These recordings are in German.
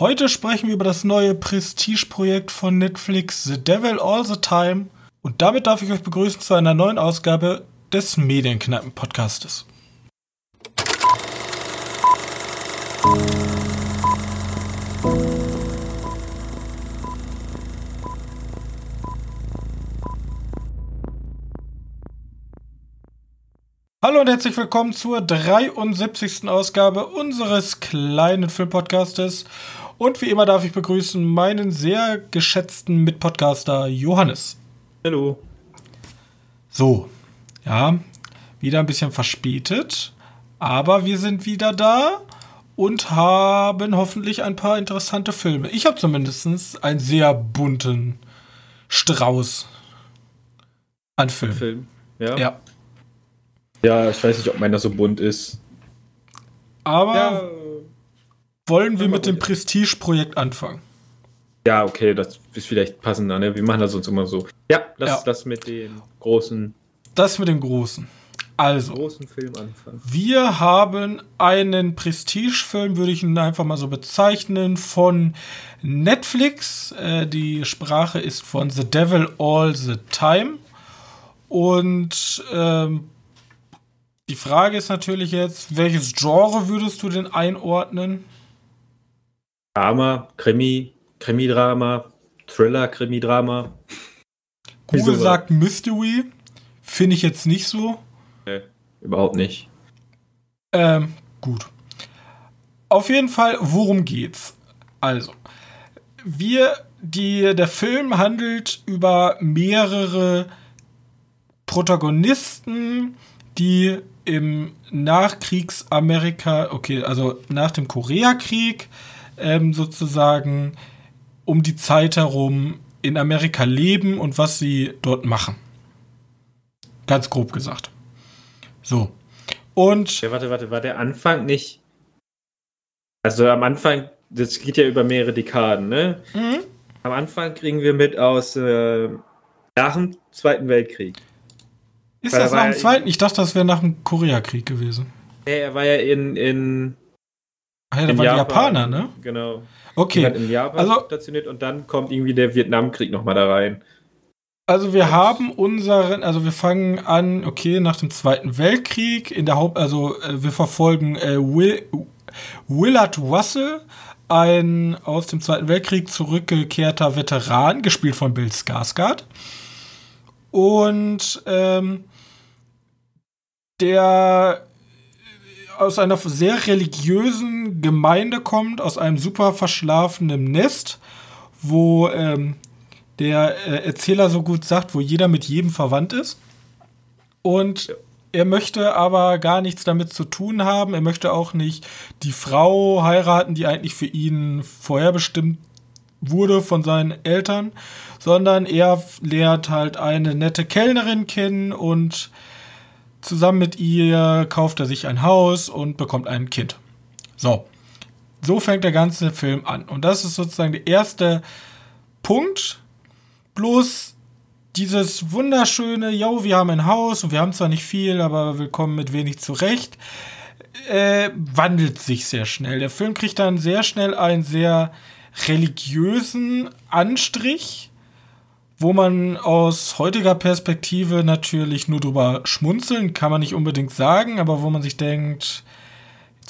Heute sprechen wir über das neue Prestige-Projekt von Netflix, The Devil All the Time. Und damit darf ich euch begrüßen zu einer neuen Ausgabe des Medienknappen-Podcastes. Hallo und herzlich willkommen zur 73. Ausgabe unseres kleinen Filmpodcastes. Und wie immer darf ich begrüßen meinen sehr geschätzten Mitpodcaster Johannes. Hallo. So, ja, wieder ein bisschen verspätet, aber wir sind wieder da und haben hoffentlich ein paar interessante Filme. Ich habe zumindest einen sehr bunten Strauß an Filmen. Film. Ja. ja. Ja, ich weiß nicht, ob meiner so bunt ist. Aber ja, wollen wir mit dem Prestige-Projekt anfangen? Ja, okay, das ist vielleicht passender, ne? Wir machen das sonst immer so. Ja, das ja. das mit den großen. Das mit dem großen. Also, großen Film anfangen. wir haben einen Prestige-Film, würde ich ihn einfach mal so bezeichnen, von Netflix. Äh, die Sprache ist von The Devil All the Time. Und ähm, die Frage ist natürlich jetzt, welches Genre würdest du denn einordnen? Drama, Krimi, Krimi-Drama, Thriller, Krimi-Drama. Google sagt Mystery. Finde ich jetzt nicht so. Nee, überhaupt nicht. Ähm, gut. Auf jeden Fall, worum geht's? Also, wir, die, der Film handelt über mehrere Protagonisten, die im Nachkriegsamerika, okay, also nach dem Koreakrieg, ähm, sozusagen um die Zeit herum in Amerika leben und was sie dort machen. Ganz grob gesagt. So. Und. Ja, warte, warte, war der Anfang nicht. Also am Anfang, das geht ja über mehrere Dekaden, ne? Mhm. Am Anfang kriegen wir mit aus äh, nach dem Zweiten Weltkrieg. Ist Weil das nach dem Zweiten? Ich dachte, das wäre nach dem Koreakrieg gewesen. Nee, er war ja in. in ah ja, da waren die Japaner, ne? Genau. Okay. in Japan also, stationiert und dann kommt irgendwie der Vietnamkrieg nochmal da rein. Also wir haben unseren, also wir fangen an, okay, nach dem Zweiten Weltkrieg, in der Haupt, also äh, wir verfolgen äh, Will, Willard Russell, ein aus dem Zweiten Weltkrieg zurückgekehrter Veteran, gespielt von Bill Skarsgård. Und ähm, der aus einer sehr religiösen Gemeinde kommt, aus einem super verschlafenen Nest, wo ähm, der äh, Erzähler so gut sagt, wo jeder mit jedem verwandt ist. Und er möchte aber gar nichts damit zu tun haben. Er möchte auch nicht die Frau heiraten, die eigentlich für ihn vorherbestimmt wurde von seinen Eltern, sondern er lernt halt eine nette Kellnerin kennen und zusammen mit ihr kauft er sich ein Haus und bekommt ein Kind. So. So fängt der ganze Film an. Und das ist sozusagen der erste Punkt. Bloß dieses wunderschöne, yo, wir haben ein Haus und wir haben zwar nicht viel, aber wir kommen mit wenig zurecht, äh, wandelt sich sehr schnell. Der Film kriegt dann sehr schnell einen sehr religiösen Anstrich wo man aus heutiger Perspektive natürlich nur drüber schmunzeln, kann man nicht unbedingt sagen, aber wo man sich denkt.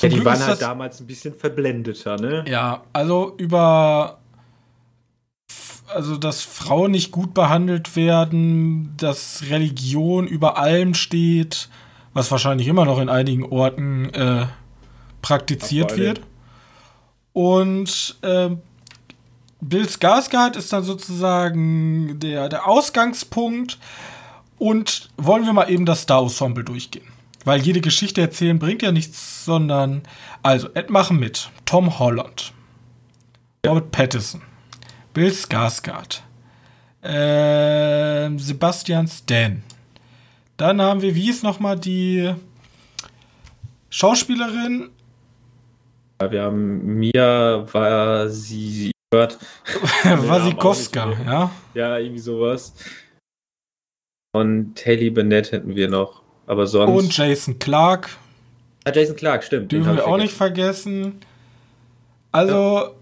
Ja, die Glück waren halt damals ein bisschen verblendeter, ne? Ja, also über. Also, dass Frauen nicht gut behandelt werden, dass Religion über allem steht, was wahrscheinlich immer noch in einigen Orten äh, praktiziert wird. Und äh, Bill Skarsgård ist dann sozusagen der, der Ausgangspunkt. Und wollen wir mal eben das Star-Ensemble durchgehen. Weil jede Geschichte erzählen bringt ja nichts, sondern. Also, Ed machen mit Tom Holland, Robert Pattinson, Bill Skarsgård, äh, Sebastian Stan. Dann haben wir, wie ist nochmal die Schauspielerin? Wir haben Mia sie gehört. Wasikowska, ja. Ja, irgendwie sowas. Und Haley Bennett hätten wir noch. Aber sonst. Und Jason Clark. Ah, Jason Clark, stimmt. Dürfen wir auch nicht vergessen. Also,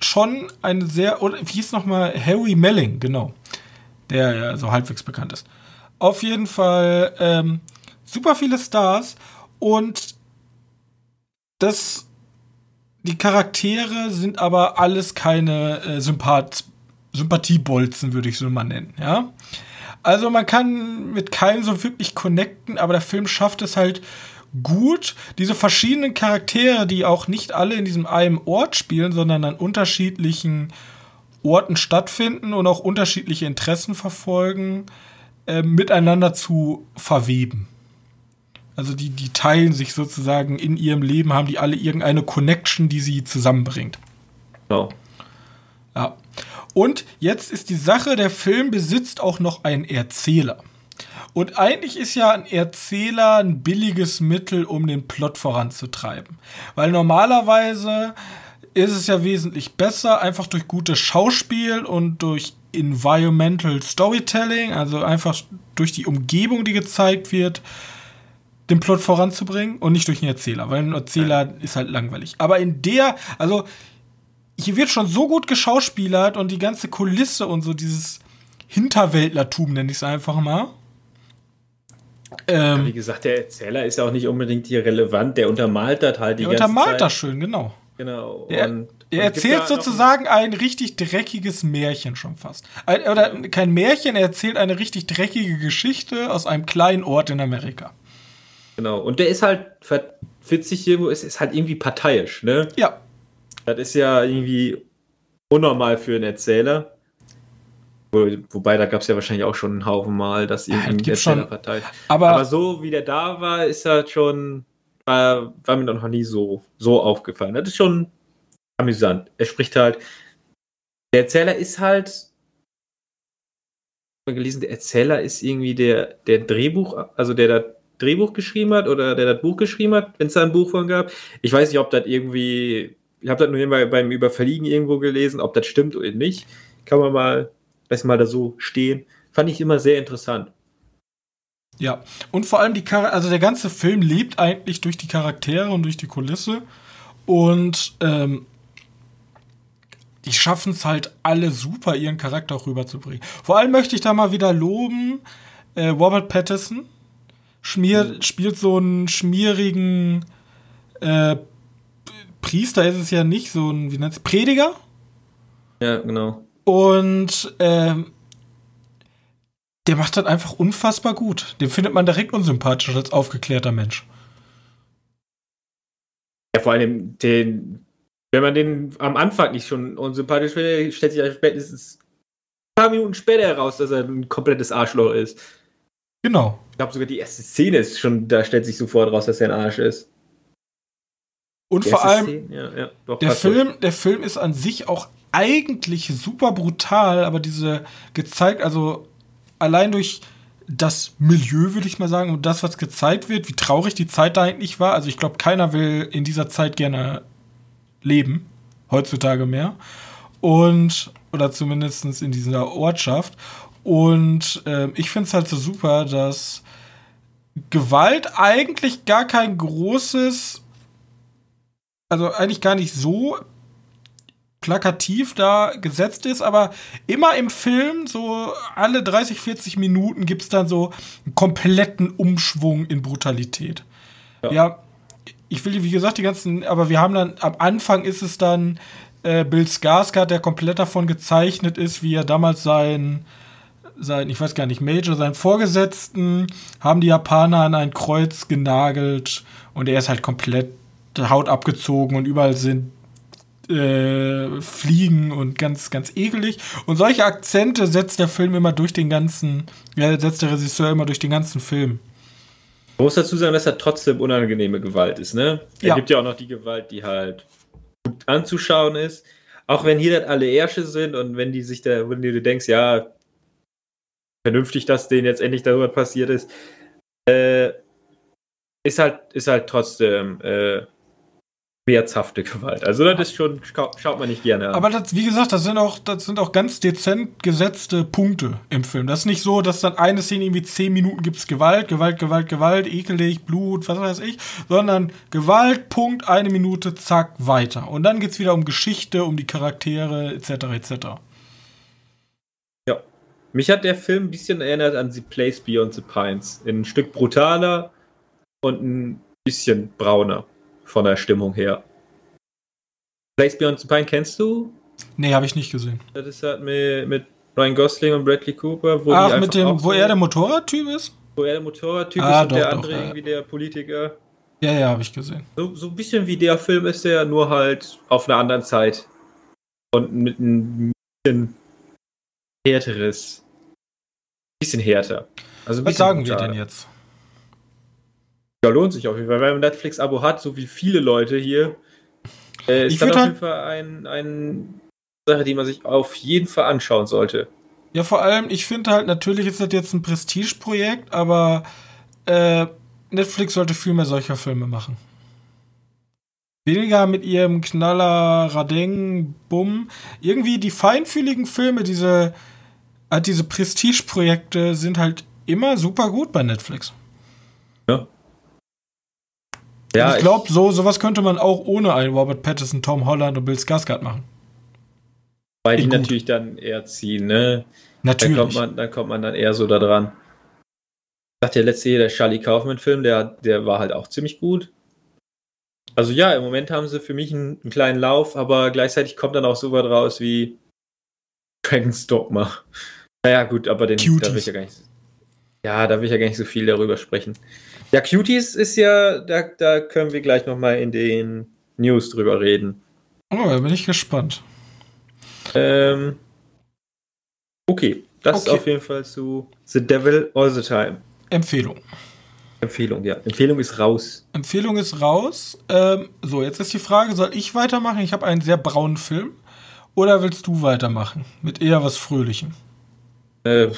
schon eine sehr, oder wie hieß nochmal, Harry Melling, genau, der ja so halbwegs bekannt ist. Auf jeden Fall ähm, super viele Stars und das, die Charaktere sind aber alles keine äh, Sympath Sympathiebolzen, würde ich so mal nennen, ja. Also man kann mit keinem so wirklich connecten, aber der Film schafft es halt gut, diese verschiedenen Charaktere, die auch nicht alle in diesem einen Ort spielen, sondern an unterschiedlichen Orten stattfinden und auch unterschiedliche Interessen verfolgen, äh, miteinander zu verweben. Also die, die teilen sich sozusagen in ihrem Leben, haben die alle irgendeine Connection, die sie zusammenbringt. Oh. Ja. Und jetzt ist die Sache, der Film besitzt auch noch einen Erzähler. Und eigentlich ist ja ein Erzähler ein billiges Mittel, um den Plot voranzutreiben. Weil normalerweise ist es ja wesentlich besser, einfach durch gutes Schauspiel und durch Environmental Storytelling, also einfach durch die Umgebung, die gezeigt wird, den Plot voranzubringen und nicht durch einen Erzähler, weil ein Erzähler ja. ist halt langweilig. Aber in der, also hier wird schon so gut geschauspielert und die ganze Kulisse und so dieses Hinterwäldlertum, nenne ich es einfach mal. Ähm, ja, wie gesagt, der Erzähler ist ja auch nicht unbedingt hier relevant, der untermalt das halt die der ganze untermalt Zeit. das schön, genau. Genau. Der, und, er erzählt sozusagen ein richtig dreckiges Märchen schon fast. Ein, oder kein Märchen, er erzählt eine richtig dreckige Geschichte aus einem kleinen Ort in Amerika. Genau. Und der ist halt witzig hier, ist, ist halt irgendwie parteiisch, ne? Ja. Das ist ja irgendwie unnormal für einen Erzähler. Wo, wobei, da gab es ja wahrscheinlich auch schon einen Haufen Mal, dass irgendwie ja, Erzähler partei. Aber, aber so wie der da war, ist er schon, war, war mir noch nie so, so aufgefallen. Das ist schon amüsant. Er spricht halt, der Erzähler ist halt, gelesen, der Erzähler ist irgendwie der, der Drehbuch, also der da Drehbuch geschrieben hat oder der das Buch geschrieben hat, wenn es da ein Buch von gab. Ich weiß nicht, ob das irgendwie, ich habe das nur immer beim Überfliegen irgendwo gelesen, ob das stimmt oder nicht. Kann man mal, lass mal da so stehen. Fand ich immer sehr interessant. Ja, und vor allem die Char also der ganze Film lebt eigentlich durch die Charaktere und durch die Kulisse. Und ähm, die schaffen es halt alle super, ihren Charakter auch rüberzubringen. Vor allem möchte ich da mal wieder loben, äh, Robert Pattinson schmier, mhm. spielt so einen schmierigen äh, Priester ist es ja nicht, so ein, wie nennt es, Prediger? Ja, genau. Und ähm, der macht das einfach unfassbar gut. Den findet man direkt unsympathisch als aufgeklärter Mensch. Ja, vor allem den, wenn man den am Anfang nicht schon unsympathisch findet, stellt sich spätestens ein paar Minuten später heraus, dass er ein komplettes Arschloch ist. Genau. Ich glaube sogar die erste Szene ist schon, da stellt sich sofort raus, dass er ein Arsch ist. Und die vor allem, ja, ja, doch, der, Film, der Film ist an sich auch eigentlich super brutal, aber diese gezeigt, also allein durch das Milieu, würde ich mal sagen, und das, was gezeigt wird, wie traurig die Zeit da eigentlich war. Also ich glaube, keiner will in dieser Zeit gerne leben, heutzutage mehr. Und, oder zumindest in dieser Ortschaft. Und äh, ich finde es halt so super, dass Gewalt eigentlich gar kein großes, also eigentlich gar nicht so plakativ da gesetzt ist, aber immer im Film, so alle 30, 40 Minuten gibt es dann so einen kompletten Umschwung in Brutalität. Ja. ja. ich will, wie gesagt, die ganzen, aber wir haben dann, am Anfang ist es dann äh, Bill Skarsgård, der komplett davon gezeichnet ist, wie er damals sein, sein, ich weiß gar nicht, Major, seinen Vorgesetzten, haben die Japaner an ein Kreuz genagelt und er ist halt komplett Haut abgezogen und überall sind äh, Fliegen und ganz, ganz ekelig. Und solche Akzente setzt der Film immer durch den ganzen, ja, setzt der Regisseur immer durch den ganzen Film. Man muss dazu sagen, dass er trotzdem unangenehme Gewalt ist, ne? Er ja. gibt ja auch noch die Gewalt, die halt gut anzuschauen ist. Auch wenn hier das alle Ärsche sind und wenn die sich da, wenn du denkst, ja, vernünftig, dass denen jetzt endlich darüber passiert ist, äh, ist halt, ist halt trotzdem äh, schmerzhafte Gewalt. Also das ist schon, schaut man nicht gerne an. Aber das, wie gesagt, das sind auch, das sind auch ganz dezent gesetzte Punkte im Film. Das ist nicht so, dass dann eine Szene irgendwie zehn Minuten gibt es Gewalt, Gewalt, Gewalt, Gewalt, ekelig, Blut, was weiß ich, sondern Gewalt, Punkt, eine Minute, zack, weiter. Und dann geht es wieder um Geschichte, um die Charaktere, etc., etc. Ja. Mich hat der Film ein bisschen erinnert an The Place Beyond the Pines. Ein Stück brutaler und ein bisschen brauner von der Stimmung her. Place Beyond the Pine kennst du? Nee, habe ich nicht gesehen. Das ist halt mit, mit Ryan Gosling und Bradley Cooper. Wo Ach, mit dem, wo er der Motorradtyp ist? Wo er der Motorradtyp ah, ist und doch, der andere doch, irgendwie der Politiker. Ja, ja, habe ich gesehen. So, so ein bisschen wie der Film ist der, nur halt auf einer anderen Zeit. Und mit ein bisschen härteres. Bisschen härter. Also ein Was sagen brutaler. wir denn jetzt? Ja, lohnt sich auf jeden Fall. Wenn man Netflix-Abo hat, so wie viele Leute hier, äh, ist das auf halt jeden Fall eine ein Sache, die man sich auf jeden Fall anschauen sollte. Ja, vor allem, ich finde halt, natürlich ist das jetzt ein Prestigeprojekt, aber äh, Netflix sollte viel mehr solcher Filme machen. Weniger mit ihrem Knaller, Radeng, Bumm. Irgendwie die feinfühligen Filme, diese, halt diese Prestigeprojekte sind halt immer super gut bei Netflix. Ja. Ja, ich glaube, so sowas könnte man auch ohne einen Robert Pattinson, Tom Holland und Bill Skarsgård machen. Weil die gut. natürlich dann eher ziehen, ne? Natürlich. Da kommt man, da kommt man dann eher so da dran. Ich dachte, der letzte hier, der Charlie Kaufman-Film, der, der war halt auch ziemlich gut. Also ja, im Moment haben sie für mich einen, einen kleinen Lauf, aber gleichzeitig kommt dann auch so was raus wie Dragon's Dogma. Naja, gut, aber den Cuties. da will ich ja gar nicht. Ja, da will ich ja gar nicht so viel darüber sprechen. Ja, Cuties ist ja, da, da können wir gleich nochmal in den News drüber reden. Oh, da bin ich gespannt. Ähm, okay, das okay. ist auf jeden Fall zu The Devil All the Time. Empfehlung. Empfehlung, ja. Empfehlung ist raus. Empfehlung ist raus. Ähm, so, jetzt ist die Frage, soll ich weitermachen? Ich habe einen sehr braunen Film. Oder willst du weitermachen? Mit eher was Fröhlichem. Äh,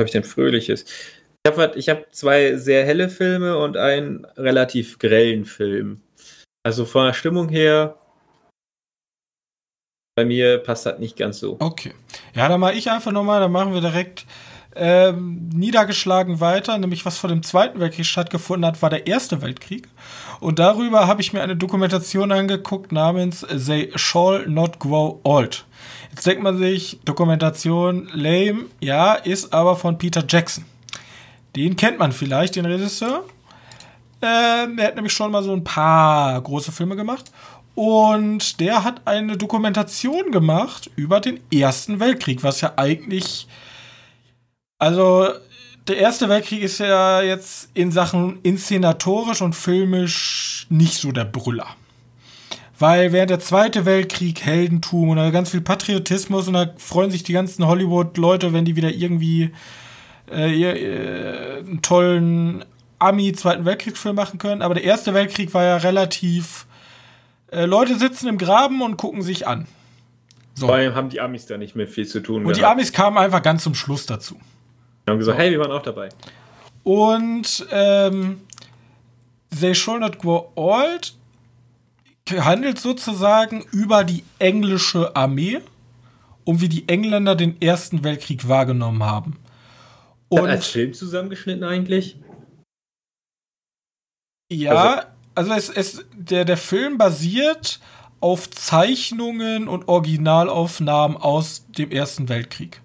habe ich denn Fröhliches? Ich habe hab zwei sehr helle Filme und einen relativ grellen Film. Also von der Stimmung her, bei mir passt das nicht ganz so. Okay. Ja, dann mache ich einfach nochmal, dann machen wir direkt ähm, niedergeschlagen weiter, nämlich was vor dem Zweiten Weltkrieg stattgefunden hat, war der Erste Weltkrieg. Und darüber habe ich mir eine Dokumentation angeguckt namens They Shall Not Grow Old. Jetzt denkt man sich, Dokumentation lame, ja, ist aber von Peter Jackson. Den kennt man vielleicht, den Regisseur. Ähm, er hat nämlich schon mal so ein paar große Filme gemacht. Und der hat eine Dokumentation gemacht über den Ersten Weltkrieg, was ja eigentlich. Also, der Erste Weltkrieg ist ja jetzt in Sachen inszenatorisch und filmisch nicht so der Brüller. Weil während der Zweite Weltkrieg Heldentum und ganz viel Patriotismus und da freuen sich die ganzen Hollywood-Leute, wenn die wieder irgendwie äh, äh, einen tollen Ami-Zweiten Weltkriegsfilm machen können. Aber der Erste Weltkrieg war ja relativ. Äh, Leute sitzen im Graben und gucken sich an. So. Vor allem haben die Amis da nicht mehr viel zu tun. Und gehabt. die Amis kamen einfach ganz zum Schluss dazu. Wir haben gesagt, so. hey, wir waren auch dabei. Und ähm, They Shall Not Grow Old handelt sozusagen über die englische Armee und wie die Engländer den Ersten Weltkrieg wahrgenommen haben. Und als Film zusammengeschnitten eigentlich? Ja, also, also es, es, der, der Film basiert auf Zeichnungen und Originalaufnahmen aus dem Ersten Weltkrieg.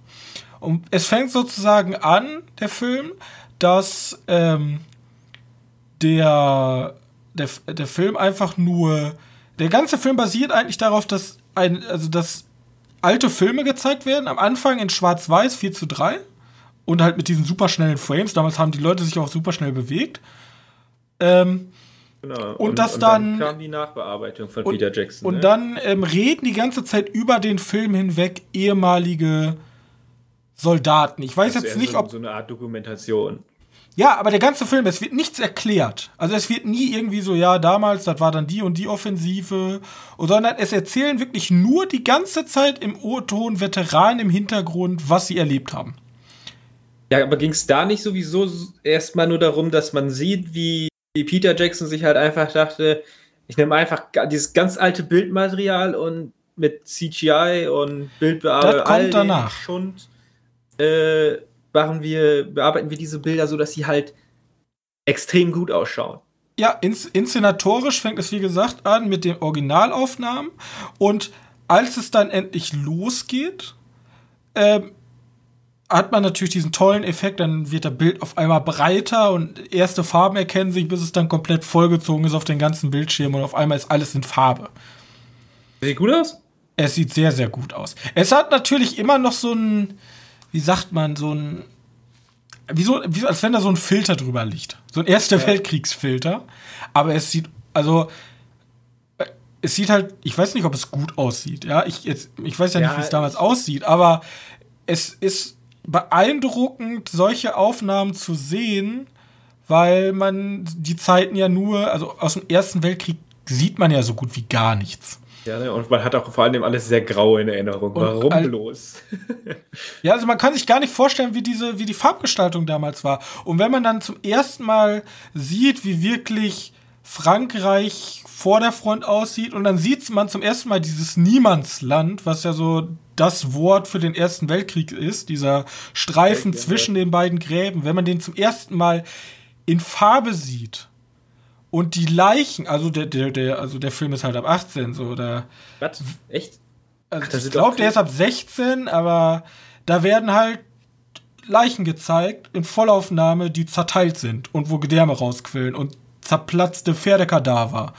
Und es fängt sozusagen an, der Film, dass ähm, der, der, der Film einfach nur. Der ganze Film basiert eigentlich darauf, dass ein, also dass alte Filme gezeigt werden. Am Anfang in Schwarz-Weiß 4 zu 3 und halt mit diesen superschnellen Frames. Damals haben die Leute sich auch super schnell bewegt. Ähm, genau. Und, und das und dann, dann, kam die Nachbearbeitung von und, Peter Jackson. Und ne? dann ähm, reden die ganze Zeit über den Film hinweg ehemalige Soldaten. Ich weiß das jetzt nicht, so, ob so eine Art Dokumentation. Ja, aber der ganze Film, es wird nichts erklärt. Also es wird nie irgendwie so, ja, damals, das war dann die und die Offensive, sondern es erzählen wirklich nur die ganze Zeit im O-Ton Veteranen im Hintergrund, was sie erlebt haben. Ja, aber ging es da nicht sowieso erstmal nur darum, dass man sieht, wie Peter Jackson sich halt einfach dachte, Ich nehme einfach dieses ganz alte Bildmaterial und mit CGI und Bildbearbeitung. Das kommt danach. Schund, äh, machen wir, bearbeiten wir diese Bilder so, dass sie halt extrem gut ausschauen. Ja, ins, inszenatorisch fängt es wie gesagt an mit den Originalaufnahmen und als es dann endlich losgeht, ähm, hat man natürlich diesen tollen Effekt, dann wird das Bild auf einmal breiter und erste Farben erkennen sich, bis es dann komplett vollgezogen ist auf den ganzen Bildschirm und auf einmal ist alles in Farbe. Sieht gut aus? Es sieht sehr, sehr gut aus. Es hat natürlich immer noch so ein, wie sagt man, so ein, wie so, wie, als wenn da so ein Filter drüber liegt. So ein Erster ja. Weltkriegsfilter. Aber es sieht, also, es sieht halt, ich weiß nicht, ob es gut aussieht. Ja, ich, jetzt, ich weiß ja, ja nicht, wie es damals aussieht, aber es ist beeindruckend, solche Aufnahmen zu sehen, weil man die Zeiten ja nur, also aus dem Ersten Weltkrieg sieht man ja so gut wie gar nichts. Ja, und man hat auch vor allem alles sehr grau in Erinnerung. Und Warum bloß? ja, also man kann sich gar nicht vorstellen, wie diese, wie die Farbgestaltung damals war. Und wenn man dann zum ersten Mal sieht, wie wirklich Frankreich vor der Front aussieht, und dann sieht man zum ersten Mal dieses Niemandsland, was ja so das Wort für den Ersten Weltkrieg ist, dieser Streifen zwischen den beiden Gräben, wenn man den zum ersten Mal in Farbe sieht und die Leichen, also der, der, der, also der Film ist halt ab 18, so, oder. Was? Echt? Also Ach, ich glaube, der ist ab 16, aber da werden halt Leichen gezeigt in Vollaufnahme, die zerteilt sind und wo Gedärme rausquillen und zerplatzte Pferdekadaver.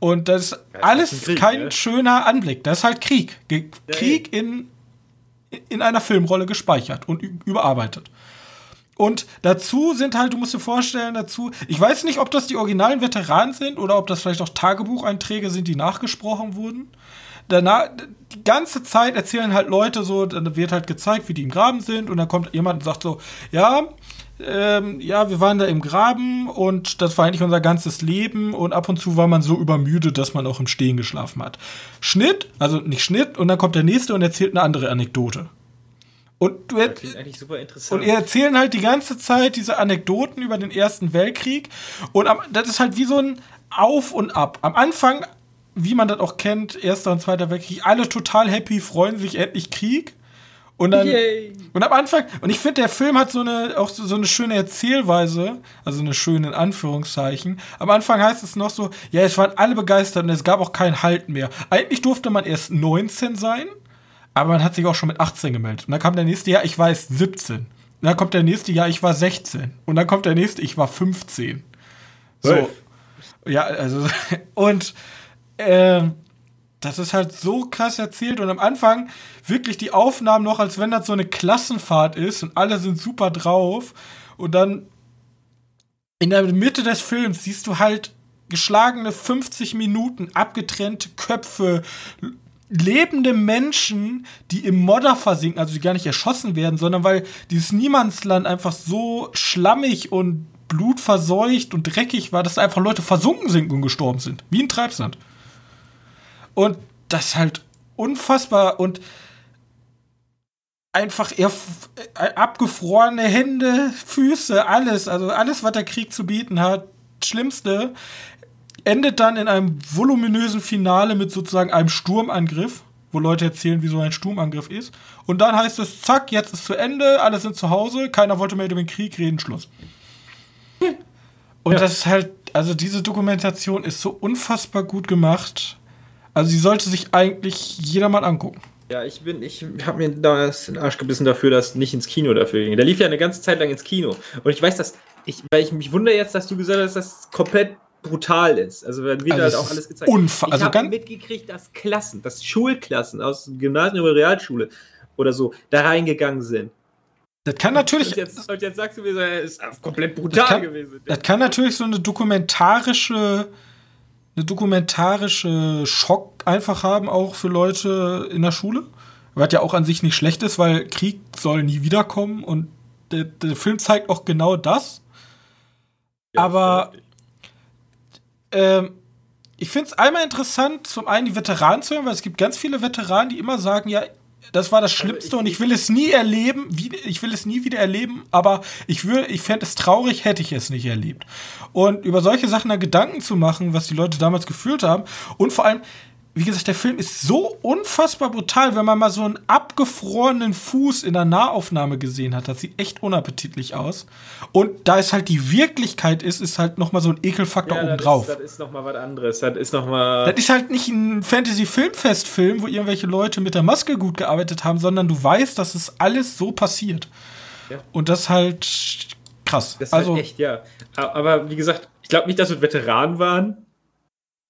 Und das ist ja, alles ist Krieg, kein ne? schöner Anblick. Das ist halt Krieg. Ge Krieg in, in einer Filmrolle gespeichert und überarbeitet. Und dazu sind halt, du musst dir vorstellen, dazu, ich weiß nicht, ob das die originalen Veteranen sind oder ob das vielleicht auch Tagebucheinträge sind, die nachgesprochen wurden. Danach, die ganze Zeit erzählen halt Leute so, dann wird halt gezeigt, wie die im Graben sind und dann kommt jemand und sagt so, ja, ähm, ja, wir waren da im Graben und das war eigentlich unser ganzes Leben und ab und zu war man so übermüdet, dass man auch im Stehen geschlafen hat. Schnitt, also nicht Schnitt und dann kommt der nächste und erzählt eine andere Anekdote. Und, du und ihr erzählen halt die ganze Zeit diese Anekdoten über den Ersten Weltkrieg. Und am, das ist halt wie so ein Auf und Ab. Am Anfang, wie man das auch kennt, Erster und Zweiter Weltkrieg, alle total happy, freuen sich endlich Krieg. Und dann Yay. und am Anfang und ich finde der Film hat so eine auch so, so, eine schöne Erzählweise, also eine schöne in Anführungszeichen. Am Anfang heißt es noch so, ja, es waren alle begeistert und es gab auch keinen Halt mehr. Eigentlich durfte man erst 19 sein aber man hat sich auch schon mit 18 gemeldet. Und dann kam der nächste Jahr, ich war erst 17. Und dann kommt der nächste Jahr, ich war 16. Und dann kommt der nächste, ich war 15. So. Ja, also, und äh, das ist halt so krass erzählt. Und am Anfang wirklich die Aufnahmen noch, als wenn das so eine Klassenfahrt ist und alle sind super drauf. Und dann in der Mitte des Films siehst du halt geschlagene 50 Minuten, abgetrennte Köpfe, lebende Menschen, die im Modder versinken, also die gar nicht erschossen werden, sondern weil dieses Niemandsland einfach so schlammig und blutverseucht und dreckig war, dass einfach Leute versunken sind und gestorben sind. Wie ein Treibsand. Und das ist halt unfassbar und einfach eher abgefrorene Hände, Füße, alles, also alles, was der Krieg zu bieten hat. Schlimmste endet dann in einem voluminösen Finale mit sozusagen einem Sturmangriff, wo Leute erzählen, wie so ein Sturmangriff ist. Und dann heißt es, zack, jetzt ist zu Ende, alle sind zu Hause, keiner wollte mehr über den Krieg reden, Schluss. Und ja. das ist halt, also diese Dokumentation ist so unfassbar gut gemacht. Also sie sollte sich eigentlich jeder mal angucken. Ja, ich bin, ich habe mir damals den Arsch gebissen dafür, dass nicht ins Kino dafür ging. Der lief ja eine ganze Zeit lang ins Kino. Und ich weiß, dass ich, weil ich mich wundere jetzt, dass du gesagt hast, dass das komplett brutal ist. Also wird also halt auch alles gezeigt. Unfa ich also habe mitgekriegt, dass Klassen, dass Schulklassen aus Gymnasium oder Realschule oder so da reingegangen sind. Das kann natürlich. Und jetzt, und jetzt sagst du mir, es ist komplett brutal das kann, gewesen. Das kann natürlich so eine dokumentarische, eine dokumentarische Schock einfach haben, auch für Leute in der Schule. Was ja auch an sich nicht schlecht ist, weil Krieg soll nie wiederkommen und der, der Film zeigt auch genau das. Ja, Aber ähm, ich finde es einmal interessant, zum einen die Veteranen zu hören, weil es gibt ganz viele Veteranen, die immer sagen, ja, das war das also Schlimmste also ich, und ich will es nie erleben, wie, ich will es nie wieder erleben, aber ich würde, ich fände es traurig, hätte ich es nicht erlebt. Und über solche Sachen da Gedanken zu machen, was die Leute damals gefühlt haben und vor allem, wie gesagt, der Film ist so unfassbar brutal, wenn man mal so einen abgefrorenen Fuß in der Nahaufnahme gesehen hat. Das sieht echt unappetitlich aus. Und da es halt die Wirklichkeit ist, ist halt noch mal so ein Ekelfaktor ja, obendrauf. Das ist noch mal was anderes. Das ist noch mal. Das ist halt nicht ein Fantasy-Filmfest-Film, wo irgendwelche Leute mit der Maske gut gearbeitet haben, sondern du weißt, dass es alles so passiert. Ja. Und das halt krass. Das ist also halt echt, ja. Aber wie gesagt, ich glaube nicht, dass es Veteranen waren.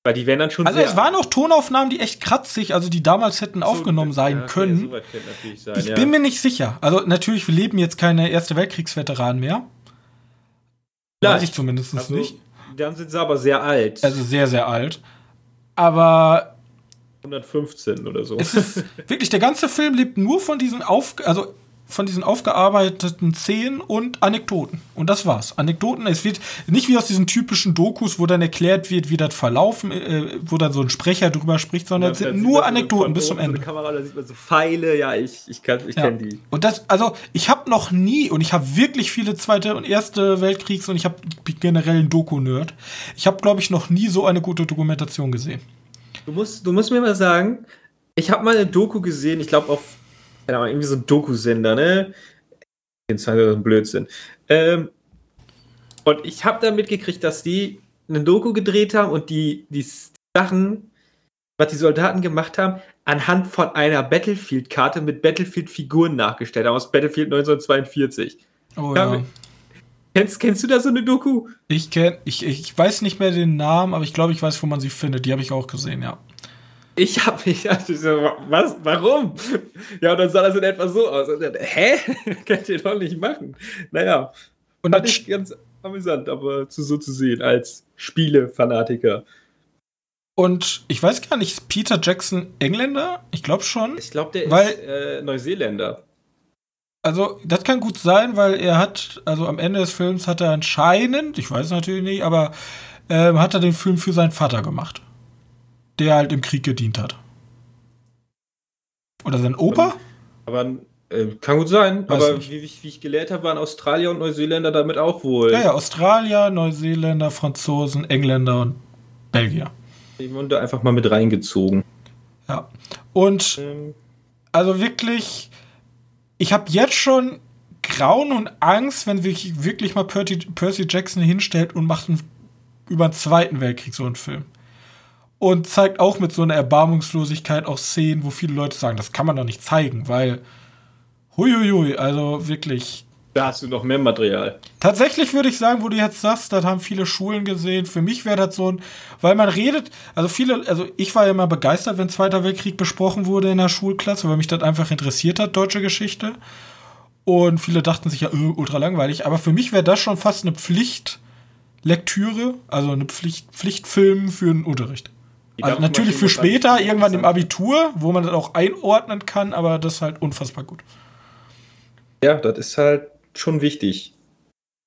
Weil die wären dann schon. Also es waren auch Tonaufnahmen, die echt kratzig, also die damals hätten so, aufgenommen sein ja, können. Okay, sein, ich ja. bin mir nicht sicher. Also natürlich, wir leben jetzt keine Erste Weltkriegsveteranen mehr. Weiß ich zumindest also, nicht. Dann sind sie aber sehr alt. Also sehr, sehr alt. Aber 115 oder so. Es ist wirklich, der ganze Film lebt nur von diesen Auf, also von diesen aufgearbeiteten Szenen und Anekdoten. Und das war's. Anekdoten, es wird nicht wie aus diesen typischen Dokus, wo dann erklärt wird, wie das verlaufen, äh, wo dann so ein Sprecher drüber spricht, sondern es sind nur Anekdoten bis zum Ende. Kamera, da sieht man so Pfeile, ja, ich, ich, kann, ich ja. kenne die. Und das, also ich habe noch nie, und ich habe wirklich viele Zweite und Erste Weltkriegs und ich habe generell einen Doku-Nerd. Ich habe, glaube ich, noch nie so eine gute Dokumentation gesehen. Du musst, du musst mir mal sagen, ich habe mal eine Doku gesehen, ich glaube auf keine Ahnung, irgendwie so ein Doku-Sender, ne? Jetzt halt ein Blödsinn. Ähm, und ich habe dann mitgekriegt, dass die eine Doku gedreht haben und die, die Sachen, was die Soldaten gemacht haben, anhand von einer Battlefield-Karte mit Battlefield-Figuren nachgestellt haben aus Battlefield 1942. Oh ja. Kennst, kennst du da so eine Doku? Ich kenn, ich, ich weiß nicht mehr den Namen, aber ich glaube, ich weiß, wo man sie findet. Die habe ich auch gesehen, ja. Ich habe mich, also so, was, warum? Ja, und dann sah das in etwa so aus. Und dann, hä? Könnt ihr doch nicht machen. Naja, und fand ich ganz amüsant, aber zu, so zu sehen als Spielefanatiker. Und ich weiß gar nicht, ist Peter Jackson Engländer? Ich glaube schon. Ich glaube, der weil, ist äh, Neuseeländer. Also, das kann gut sein, weil er hat, also am Ende des Films hat er anscheinend, ich weiß natürlich nicht, aber äh, hat er den Film für seinen Vater gemacht der halt im Krieg gedient hat. Oder sein Opa? Aber äh, kann gut sein, Weiß aber wie, wie, ich gelehrt habe, waren Australier und Neuseeländer damit auch wohl. Ja, ja, Australier, Neuseeländer, Franzosen, Engländer und Belgier. Die wurden da einfach mal mit reingezogen. Ja. Und ähm. also wirklich, ich habe jetzt schon Grauen und Angst, wenn sich wirklich mal Percy, Percy Jackson hinstellt und macht einen, über den Zweiten Weltkrieg so einen Film und zeigt auch mit so einer Erbarmungslosigkeit auch Szenen, wo viele Leute sagen, das kann man doch nicht zeigen, weil huiuiui, also wirklich. Da hast du noch mehr Material. Tatsächlich würde ich sagen, wo du jetzt sagst, das haben viele Schulen gesehen. Für mich wäre das so ein, weil man redet, also viele, also ich war ja immer begeistert, wenn Zweiter Weltkrieg besprochen wurde in der Schulklasse, weil mich das einfach interessiert hat, deutsche Geschichte. Und viele dachten sich ja, äh, ultra langweilig. Aber für mich wäre das schon fast eine Pflichtlektüre, also eine Pflicht, Pflichtfilm für den Unterricht. Also natürlich für später, irgendwann im Abitur, wo man das auch einordnen kann, aber das ist halt unfassbar gut. Ja, das ist halt schon wichtig,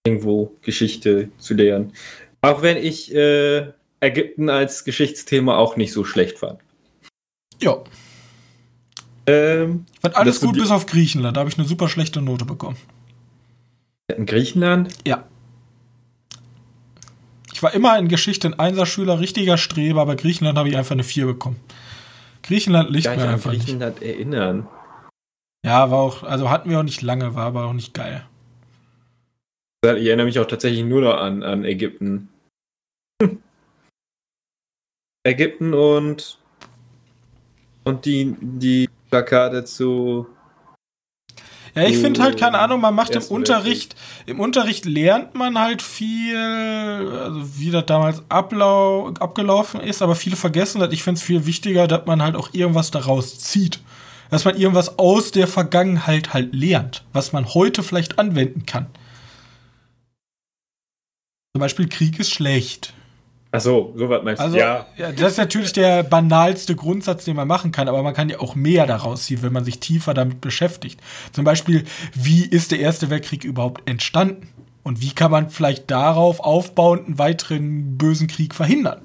irgendwo Geschichte zu lernen. Auch wenn ich äh, Ägypten als Geschichtsthema auch nicht so schlecht fand. Ja. Ähm, ich fand alles gut bis auf Griechenland. Da habe ich eine super schlechte Note bekommen. In Griechenland? Ja. Ich war immer in Geschichte ein Einserschüler, richtiger Streber, aber Griechenland habe ich einfach eine 4 bekommen. Griechenland liegt mir einfach Griechenland nicht. erinnern. Ja, war auch, also hatten wir auch nicht lange, war aber auch nicht geil. Ich erinnere mich auch tatsächlich nur noch an, an Ägypten. Hm. Ägypten und und die, die Plakate zu ja, ich finde halt, keine Ahnung, man macht im Unterricht, im Unterricht lernt man halt viel, also wie das damals ablau abgelaufen ist, aber viele vergessen das. Ich finde es viel wichtiger, dass man halt auch irgendwas daraus zieht. Dass man irgendwas aus der Vergangenheit halt lernt, was man heute vielleicht anwenden kann. Zum Beispiel Krieg ist schlecht. Ach so, so was meinst du? Also, ja. ja. Das ist natürlich der banalste Grundsatz, den man machen kann, aber man kann ja auch mehr daraus ziehen, wenn man sich tiefer damit beschäftigt. Zum Beispiel, wie ist der Erste Weltkrieg überhaupt entstanden? Und wie kann man vielleicht darauf aufbauend einen weiteren bösen Krieg verhindern?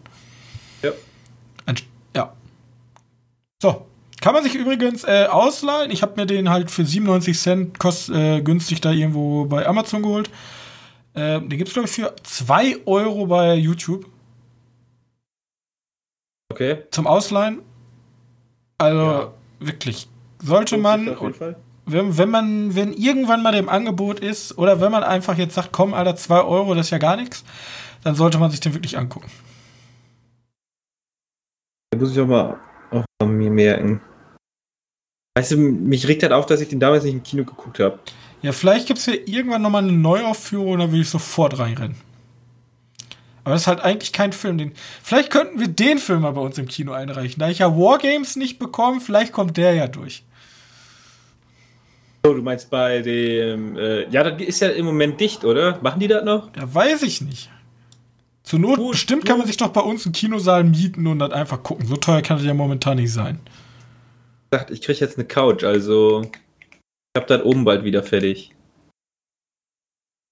Ja. ja. So, Kann man sich übrigens äh, ausleihen. Ich habe mir den halt für 97 Cent kost, äh, günstig da irgendwo bei Amazon geholt. Äh, den gibt es, glaube ich, für 2 Euro bei YouTube. Okay. Zum Ausleihen. Also Ja. wirklich. Sollte man, Auf jeden Fall. wenn, wenn man, wenn irgendwann mal im Angebot ist, oder wenn man einfach jetzt sagt, komm, Alter, 2 Euro, das ist ja gar nichts, dann sollte man sich den wirklich angucken. Da muss ich auch mal, auch mir merken. Weißt du, mich regt halt auf, dass ich den damals nicht im Kino geguckt habe. Ja, vielleicht gibt es hier irgendwann nochmal eine Neuaufführung, da will ich sofort reinrennen. Aber das ist halt eigentlich kein Film. Den, vielleicht könnten wir den Film mal bei uns im Kino einreichen. Da ich ja Wargames nicht bekomme, vielleicht kommt der ja durch. So, du meinst bei dem. Äh, ja, das ist ja im Moment dicht, oder? Machen die das noch? Ja, weiß ich nicht. Zur Not, Du- bestimmt du- kann man sich doch bei uns einen Kinosaal mieten und das einfach gucken. So teuer kann das ja momentan nicht sein. Ich dachte, ich krieg jetzt eine Couch, also. Ich hab das oben bald wieder fertig.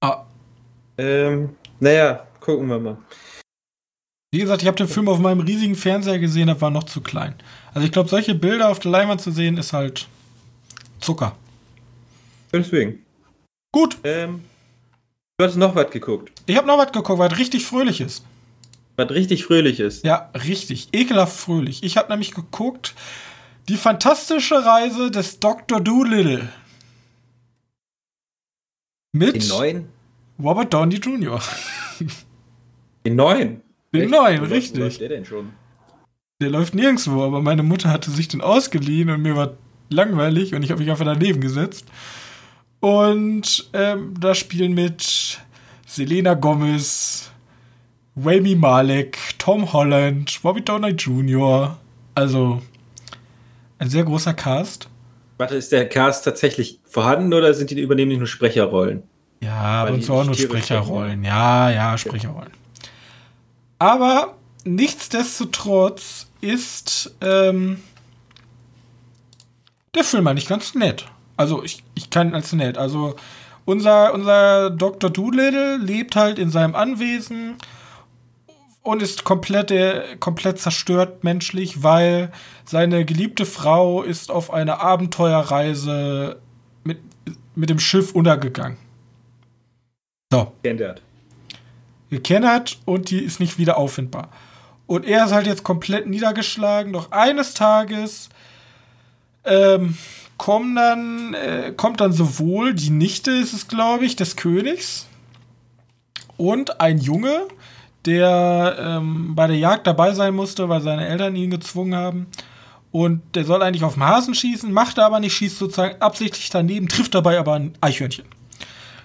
Ah, Ähm, naja, gucken wir mal. wie gesagt, ich habe den Film auf meinem riesigen Fernseher gesehen, das war noch zu klein. Also ich glaube, solche Bilder auf der Leinwand zu sehen, ist halt Zucker. Deswegen. Gut, Ähm, du hast noch was geguckt. ich habe noch was geguckt, was richtig fröhlich ist. Was richtig fröhlich ist. Ja, richtig. Ekelhaft fröhlich. Ich habe nämlich geguckt, die fantastische Reise des Dr. Doolittle. Mit Den neuen? Robert Downey Jr. Den neuen? Den Echt? neuen, Wo richtig. wo läuft der denn schon? Der läuft nirgendwo, aber meine Mutter hatte sich den ausgeliehen und mir war langweilig und ich habe mich einfach daneben gesetzt. Und ähm, da spielen mit Selena Gomez, Rami Malek, Tom Holland, Bobby Downey Jr. Also ein sehr großer Cast. Warte, ist der Cast tatsächlich vorhanden oder sind die übernehmen nicht nur Sprecherrollen? Ja, aber uns auch nur Sprecherrollen. Ja, ja, Sprecherrollen. Aber nichtsdestotrotz ist ähm, der Film eigentlich ganz nett. Also ich, ich kann ihn als nett. Also unser, unser Dr. Doolittle lebt halt in seinem Anwesen und ist komplett, äh, komplett zerstört menschlich, weil seine geliebte Frau ist auf einer Abenteuerreise mit, mit dem Schiff untergegangen. So Geändert. Gekennert und die ist nicht wieder auffindbar. Und er ist halt jetzt komplett niedergeschlagen. Doch eines Tages ähm, kommen dann, äh, kommt dann sowohl die Nichte, ist es glaube ich, des Königs und ein Junge, der ähm, bei der Jagd dabei sein musste, weil seine Eltern ihn gezwungen haben. Und der soll eigentlich auf den Hasen schießen, macht er aber nicht, schießt sozusagen absichtlich daneben, trifft dabei aber ein Eichhörnchen.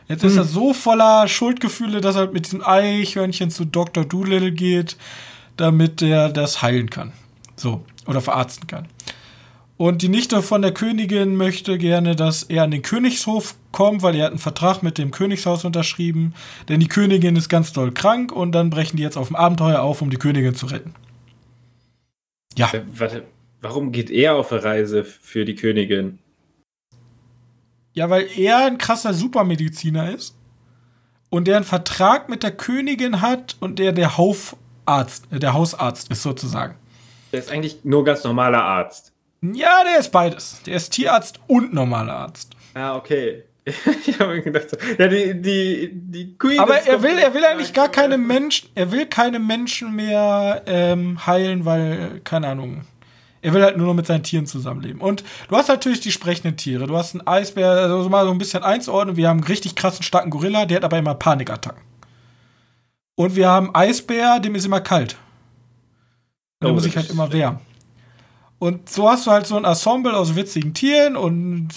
Jetzt ist er so voller Schuldgefühle, dass er mit diesem Eichhörnchen zu Dr. Doolittle geht, damit er das heilen kann. So, oder verarzten kann. Und die Nichte von der Königin möchte gerne, dass er an den Königshof kommt, weil er hat einen Vertrag mit dem Königshaus unterschrieben. Denn die Königin ist ganz doll krank und dann brechen die jetzt auf dem Abenteuer auf, um die Königin zu retten. Ja, Äh, Warte, warum geht er auf eine Reise für die Königin? Ja, weil er ein krasser Supermediziner ist und der einen Vertrag mit der Königin hat und der der Haufarzt, äh, der Hausarzt ist sozusagen. Der ist eigentlich nur ganz normaler Arzt. Ja, der ist beides. Der ist Tierarzt und normaler Arzt. Ah, okay. ich habe mir gedacht, so, ja, die, die, die Queen. Aber er will, er will eigentlich gar keine? Menschen, er will keine Menschen mehr ähm, heilen, weil, keine Ahnung. Er will halt nur noch mit seinen Tieren zusammenleben. Und du hast natürlich die sprechenden Tiere. Du hast einen Eisbär, also mal so ein bisschen einzuordnen. Wir haben einen richtig krassen, starken Gorilla, der hat aber immer Panikattacken. Und wir haben Eisbär, dem ist immer kalt. Und der Oh, muss sich halt immer wehren. Und so hast du halt so ein Ensemble aus witzigen Tieren und,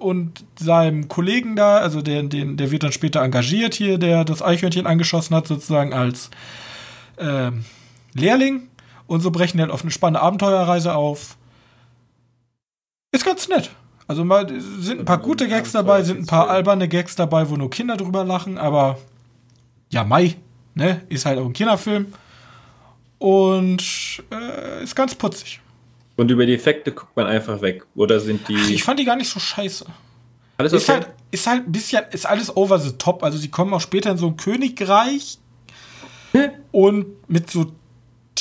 und seinem Kollegen da, also der, den, der wird dann später engagiert hier, der das Eichhörnchen angeschossen hat, sozusagen als ähm, Lehrling. Und so brechen die halt auf eine spannende Abenteuerreise auf. Ist ganz nett. Also mal sind ein paar gute Gags dabei, sind ein paar alberne Gags dabei, wo nur Kinder drüber lachen, aber ja, Mai, ne, ist halt auch ein Kinderfilm. Und äh, ist ganz putzig. Und über die Effekte guckt man einfach weg. Oder sind die. Ich fand die gar nicht so scheiße. alles Ist okay? halt, ist halt ein bisschen, ist alles over the top. Also die kommen auch später in so ein Königreich und mit so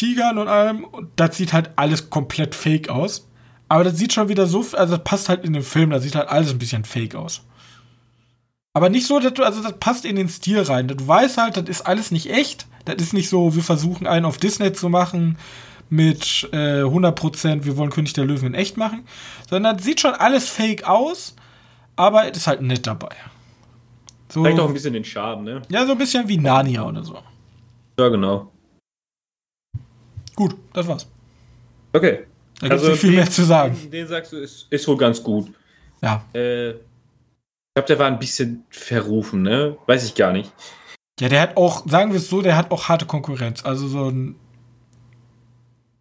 Tigern und allem. Und das sieht halt alles komplett fake aus. Aber das sieht schon wieder so, also das passt halt in den Film, da sieht halt alles ein bisschen fake aus. Aber nicht so, dass du, also das passt in den Stil rein. Du weißt halt, das ist alles nicht echt. Das ist nicht so, wir versuchen einen auf Disney zu machen mit äh, 100%, wir wollen König der Löwen in echt machen. Sondern das sieht schon alles fake aus, aber es ist halt nett dabei. So, Vielleicht auch ein bisschen den Charme, ne? Ja, so ein bisschen wie Narnia oder so. Ja, genau. Gut, das war's. Okay. Da gibt es also nicht viel den, mehr zu sagen. Den, den, sagst du, ist, ist wohl ganz gut. Ja. Äh, ich glaube, der war ein bisschen verrufen, ne? Weiß ich gar nicht. Ja, der hat auch, sagen wir es so, der hat auch harte Konkurrenz. Also so ein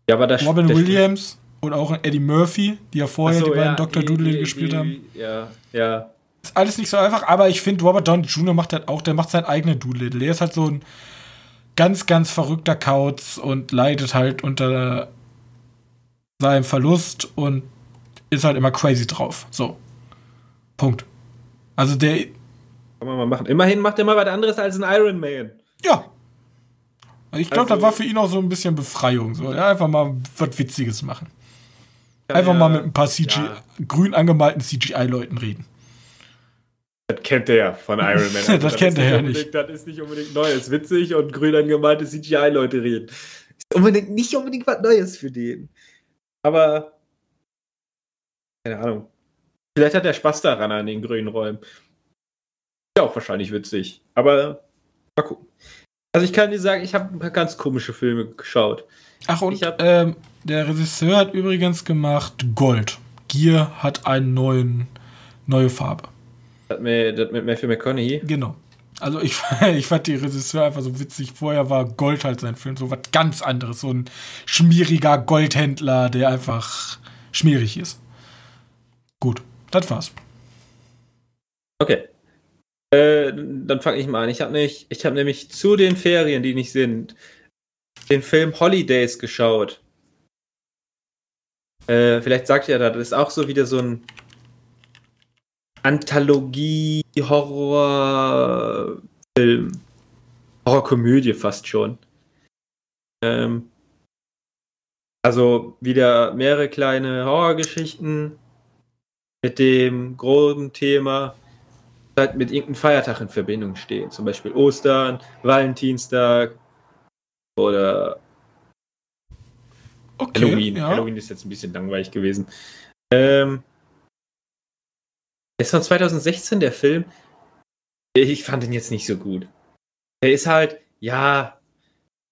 ja, aber das, Robin Williams und auch ein Eddie Murphy, die ja vorher so, die beiden ja, Dr. Doodle gespielt haben. Ja, ja. Ist alles nicht so einfach, aber ich finde, Robert Downey Jr. macht halt auch, der macht seinen eigenen Doodle. Der ist halt so ein ganz, ganz verrückter Kauz und leidet halt unter seinem Verlust und ist halt immer crazy drauf. So. Punkt. Also der. Kann man mal machen. Immerhin macht er mal was anderes als ein Iron Man. Ja. Ich glaube, also, das war für ihn auch so ein bisschen Befreiung. So. Ja, einfach mal was Witziges machen. Einfach ja, mal mit ein paar CGI, ja. grün angemalten CGI-Leuten reden. Das kennt er ja von Iron Man. Also das, das kennt er ja nicht. Das ist nicht unbedingt neu. Ist witzig und grün angemalte CGI-Leute reden. Ist unbedingt, nicht unbedingt was Neues für den. Aber. Keine Ahnung. Vielleicht hat er Spaß daran an den grünen Räumen. Ja, auch wahrscheinlich witzig. Aber mal gucken. Also ich kann dir sagen, ich habe ein paar ganz komische Filme geschaut. Ach und ähm, der Regisseur hat übrigens gemacht Gold. Gier hat eine neuen, neue Farbe. Das mit, mit Matthew McConaughey? Genau. Also ich, ich fand die Regisseur einfach so witzig. Vorher war Gold halt sein Film, so was ganz anderes. So ein schmieriger Goldhändler, der einfach schmierig ist. Gut, das war's. Okay. Äh, dann fange ich mal an. Ich habe hab nämlich zu den Ferien, die nicht sind, den Film Holidays geschaut. Äh, vielleicht sagt ihr das, das ist auch so wieder so ein Anthologie-Horror-Film. Horrorkomödie fast schon. Ähm, also wieder mehrere kleine Horrorgeschichten mit dem großen Thema halt mit irgendeinem Feiertag in Verbindung stehen. Zum Beispiel Ostern, Valentinstag oder okay, Halloween. Ja. Halloween ist jetzt ein bisschen langweilig gewesen. Ähm, ist von 2016 der Film. Ich fand ihn jetzt nicht so gut. Er ist halt, ja.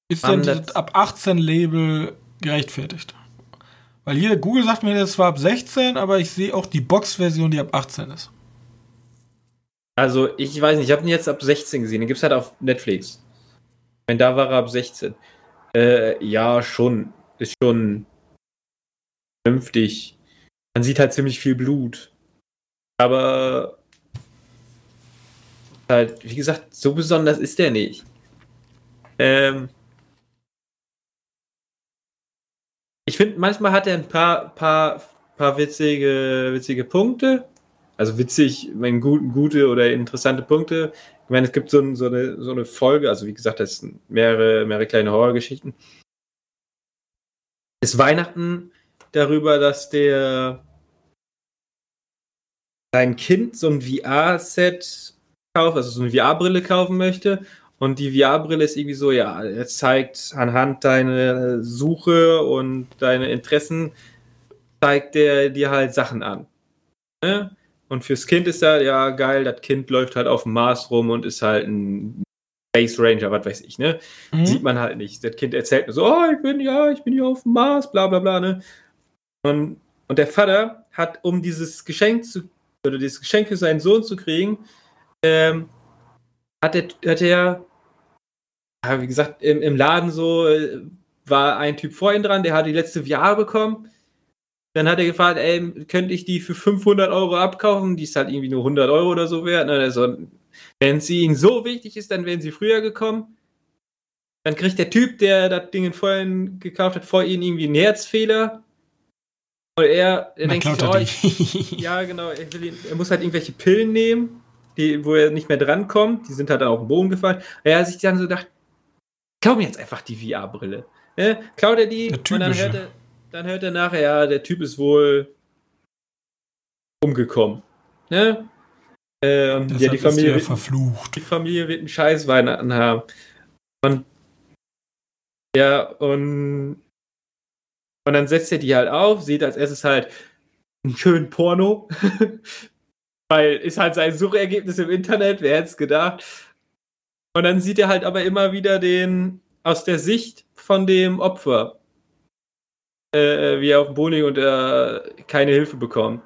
Ist denn das ab 18 Label gerechtfertigt? Weil hier Google sagt mir, das war ab 16, aber ich sehe auch die Box-Version, die ab 18 ist. Also, ich weiß nicht, ich habe ihn jetzt ab 16 gesehen. Den gibt es halt auf Netflix. Wenn da war er ab 16. Äh, ja, schon. Ist schon vernünftig. Man sieht halt ziemlich viel Blut. Aber halt, wie gesagt, so besonders ist der nicht. Ähm, ich finde, manchmal hat er ein paar, paar, paar witzige, witzige Punkte also witzig, wenn gut, gute oder interessante Punkte. Ich meine, es gibt so, so, eine, so eine Folge, also wie gesagt, das sind mehrere, mehrere kleine Horrorgeschichten. Ist Weihnachten darüber, dass der sein Kind so ein VR-Set kauft, also so eine VR-Brille kaufen möchte. Und die VR-Brille ist irgendwie so, ja, er zeigt anhand deiner Suche und deine Interessen, zeigt der dir halt Sachen an. Ne? Und fürs Kind ist da ja geil, das Kind läuft halt auf dem Mars rum und ist halt ein Space Ranger, was weiß ich, ne? Mhm. Sieht man halt nicht. Das Kind erzählt nur so, oh, ich bin ja, ich bin hier auf dem Mars, bla bla bla, ne? Und, und der Vater hat, um dieses Geschenk zu, oder dieses Geschenk für seinen Sohn zu kriegen, ähm, hat er, hat er, ja, wie gesagt, im, im Laden so, äh, war ein Typ vor ihm dran, der hat die letzte VR bekommen dann hat er gefragt, ey, könnte ich die für 500 Euro abkaufen? Die ist halt irgendwie nur 100 Euro oder so wert. Also, wenn sie ihnen so wichtig ist, dann wären sie früher gekommen. Dann kriegt der Typ, der das Ding vorhin gekauft hat, vor ihnen irgendwie einen Herzfehler. Und er, er denkt sich, oh, ich, ja genau, er, will, er, muss halt irgendwelche Pillen nehmen, die, wo er nicht mehr drankommt. Die sind halt dann auf den Boden gefallen. Er hat sich dann so gedacht, kauf mir jetzt einfach die VR-Brille. Ne? Klaut er die und dann hört er, dann hört er nachher, ja, der Typ ist wohl umgekommen. Ne? Ähm, ja, die Familie, wird, verflucht. die Familie wird einen Scheiß Weihnachten haben. Und ja, und, und dann setzt er die halt auf, sieht als erstes halt einen schönen Porno. Weil ist halt sein Suchergebnis im Internet, wer hätte es gedacht. Und dann sieht er halt aber immer wieder den aus der Sicht von dem Opfer, äh, wie er auf dem Boden und er keine Hilfe bekommt.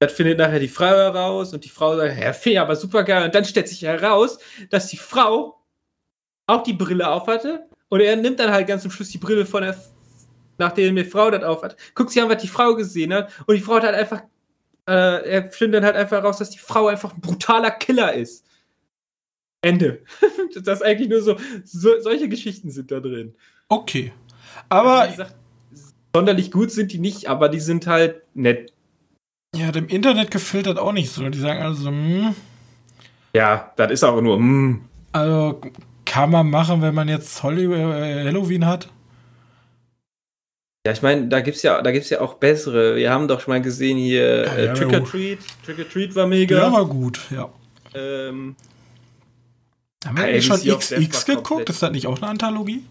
Das findet nachher die Frau heraus und die Frau sagt, ja, finde aber super geil. Und dann stellt sich heraus, dass die Frau auch die Brille aufhatte und er nimmt dann halt ganz zum Schluss die Brille von der, nachdem die Frau das aufhat, guckt sich an, was die Frau gesehen hat und die Frau hat halt einfach, äh, er findet dann halt einfach heraus, dass die Frau einfach ein brutaler Killer ist. Ende. das ist eigentlich nur so, so, solche Geschichten sind da drin. Okay. Aber. Also, gesagt, sonderlich gut sind die nicht, aber die sind halt nett. Ja, dem Internet gefällt das auch nicht so. Die sagen also, hm. Ja, das ist auch nur, hm. Also, kann man machen, wenn man jetzt äh, Halloween hat? Ja, ich meine, da gibt's ja, da gibt's ja auch bessere. Wir haben doch schon mal gesehen hier ja, äh, Trick or Treat. Trick or Treat war mega. Ja, war gut, ja. Ähm, haben wir eigentlich schon XX geguckt? Ist das nicht auch eine Anthologie?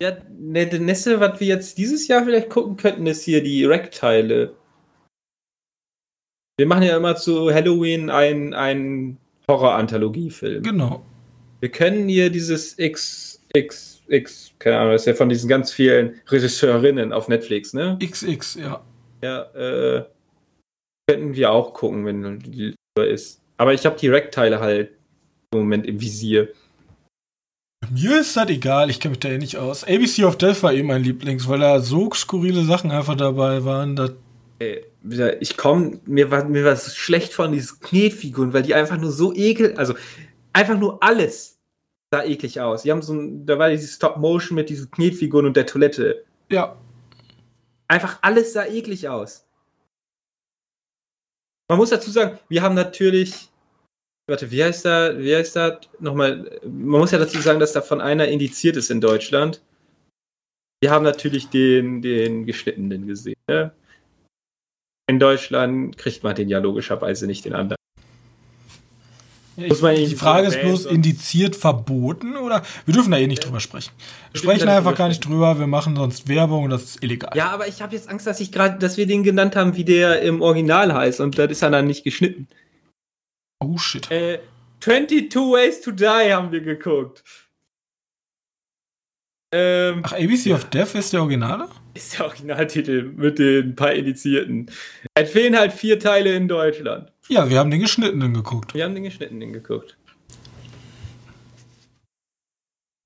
Ja, ne, der nächste, was wir jetzt dieses Jahr vielleicht gucken könnten, ist hier die Rack-Teile. Wir machen ja immer zu Halloween einen, einen Horror-Anthologie-Film. Genau. Wir können hier dieses XXX, keine Ahnung, das ist ja von diesen ganz vielen Regisseurinnen auf Netflix, ne? XX, ja. Ja, äh, könnten wir auch gucken, wenn die ist. Aber ich habe die Rack-Teile halt im Moment im Visier. Mir ist das egal, ich kenne mich da eh nicht aus. ABC of Death war eh mein Lieblings, weil da so skurrile Sachen einfach dabei waren. Dass ich komme, mir war, mir war es schlecht von diesen Knetfiguren, weil die einfach nur so ekel, also einfach nur alles sah eklig aus. Die haben so ein, da war dieses Stop-Motion mit diesen Knetfiguren und der Toilette. Ja. Einfach alles sah eklig aus. Man muss dazu sagen, wir haben natürlich warte, wie heißt da, wie heißt das nochmal? Man muss ja dazu sagen, dass davon einer indiziert ist in Deutschland. Wir haben natürlich den, den geschnittenen gesehen. Ne? In Deutschland kriegt man den ja logischerweise nicht den anderen. Die Frage ist bloß, indiziert verboten oder? Wir dürfen da eh nicht drüber sprechen. Wir sprechen einfach gar nicht drüber, wir machen sonst Werbung und das ist illegal. Ja, aber ich habe jetzt Angst, dass ich gerade, dass wir den genannt haben, wie der im Original heißt und das ist ja dann nicht geschnitten. Oh shit. Äh, 22 Ways to Die haben wir geguckt. Ähm, Ach, ABC ja. of Death ist der Originale? Ist der Originaltitel mit den paar Indizierten. Es fehlen halt vier Teile in Deutschland. Ja, wir haben den geschnittenen geguckt. Wir haben den geschnittenen geguckt.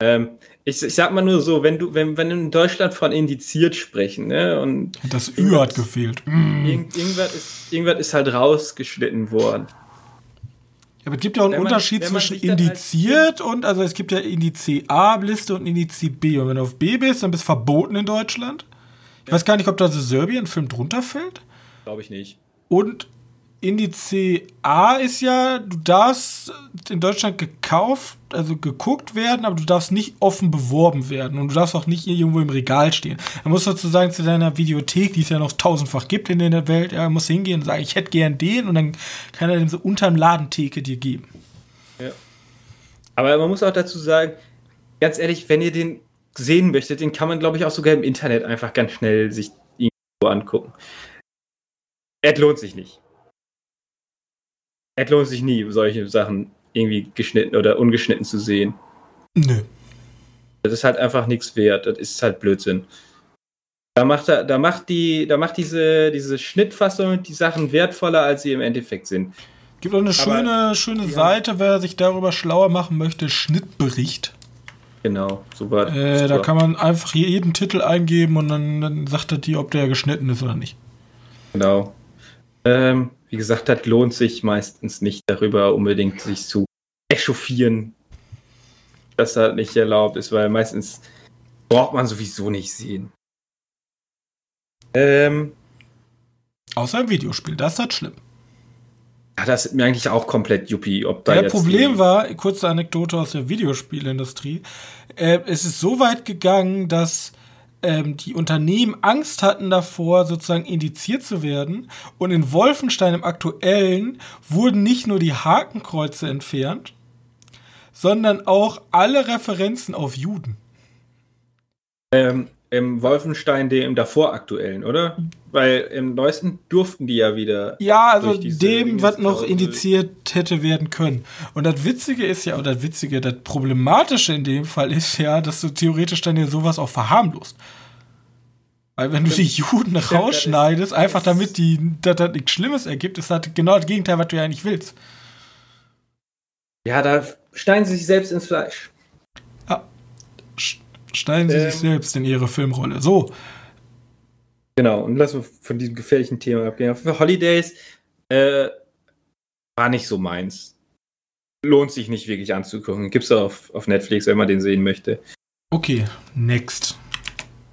Ähm, ich, ich, sag mal nur so, wenn du, wenn, wenn in Deutschland von indiziert sprechen, ne? Und das Ü hat gefehlt. Mm. Irgend, irgendwas, ist, irgendwas ist halt rausgeschnitten worden. Aber es gibt ja auch einen man, Unterschied zwischen indiziert und, also es gibt ja Indiz A-Liste und Indiz B. Und wenn du auf B bist, dann bist du verboten in Deutschland. Ich ja. weiß gar nicht, ob da The Serbien-Film drunter fällt. Glaube ich nicht. Und Indiz A ist ja, du darfst in Deutschland gekauft, also geguckt werden, aber du darfst nicht offen beworben werden und du darfst auch nicht irgendwo im Regal stehen. Da musst du sozusagen zu deiner Videothek, die es ja noch tausendfach gibt in der Welt, ja, musst hingehen und sagen, ich hätte gern den und dann kann er den so unterm Ladentheke dir geben. Ja. Aber man muss auch dazu sagen, ganz ehrlich, wenn ihr den sehen möchtet, den kann man, glaube ich, auch sogar im Internet einfach ganz schnell sich irgendwo angucken. Er lohnt sich nicht es lohnt sich nie, solche Sachen irgendwie geschnitten oder ungeschnitten zu sehen. Nö. Das ist halt einfach nichts wert. Das ist halt Blödsinn. Da macht, er, da macht, die, da macht diese, diese Schnittfassung die Sachen wertvoller, als sie im Endeffekt sind. Gibt auch eine schöne, schöne Seite, wer sich darüber schlauer machen möchte, Schnittbericht. Genau, super. Äh, super. Da kann man einfach jeden Titel eingeben und dann, dann sagt er dir, ob der geschnitten ist oder nicht. Genau. Ähm, wie gesagt, das lohnt sich meistens nicht darüber unbedingt sich zu echauffieren, dass das nicht erlaubt ist, weil meistens braucht man sowieso nicht sehen. Ähm, Außer im Videospiel, das ist halt schlimm. Ja, das ist mir eigentlich auch komplett juppie, ob da. Das Problem war, kurze Anekdote aus der Videospielindustrie, äh, es ist so weit gegangen, dass ähm, die Unternehmen Angst hatten davor, sozusagen indiziert zu werden. Und in Wolfenstein im aktuellen wurden nicht nur die Hakenkreuze entfernt, sondern auch alle Referenzen auf Juden. Ähm, Im Wolfenstein, dem davor aktuellen, oder? Weil im neuesten durften die ja wieder. Ja, also dem, was noch indiziert hätte werden können. Und das Witzige ist ja, oder das Witzige, das Problematische in dem Fall ist ja, dass du theoretisch dann ja sowas auch verharmlost. Weil wenn du die Juden rausschneidest, einfach damit die, dass das nichts Schlimmes ergibt, ist das genau das Gegenteil, was du ja eigentlich willst. Ja, da schneiden sie sich selbst ins Fleisch. Ja. Schneiden sie ähm, sich selbst in ihre Filmrolle. So. Genau, und lass uns von diesem gefährlichen Thema abgehen. Für Holidays äh, war nicht so meins. Lohnt sich nicht wirklich anzugucken. Gibt's auf, auf Netflix, wenn man den sehen möchte. Okay, next.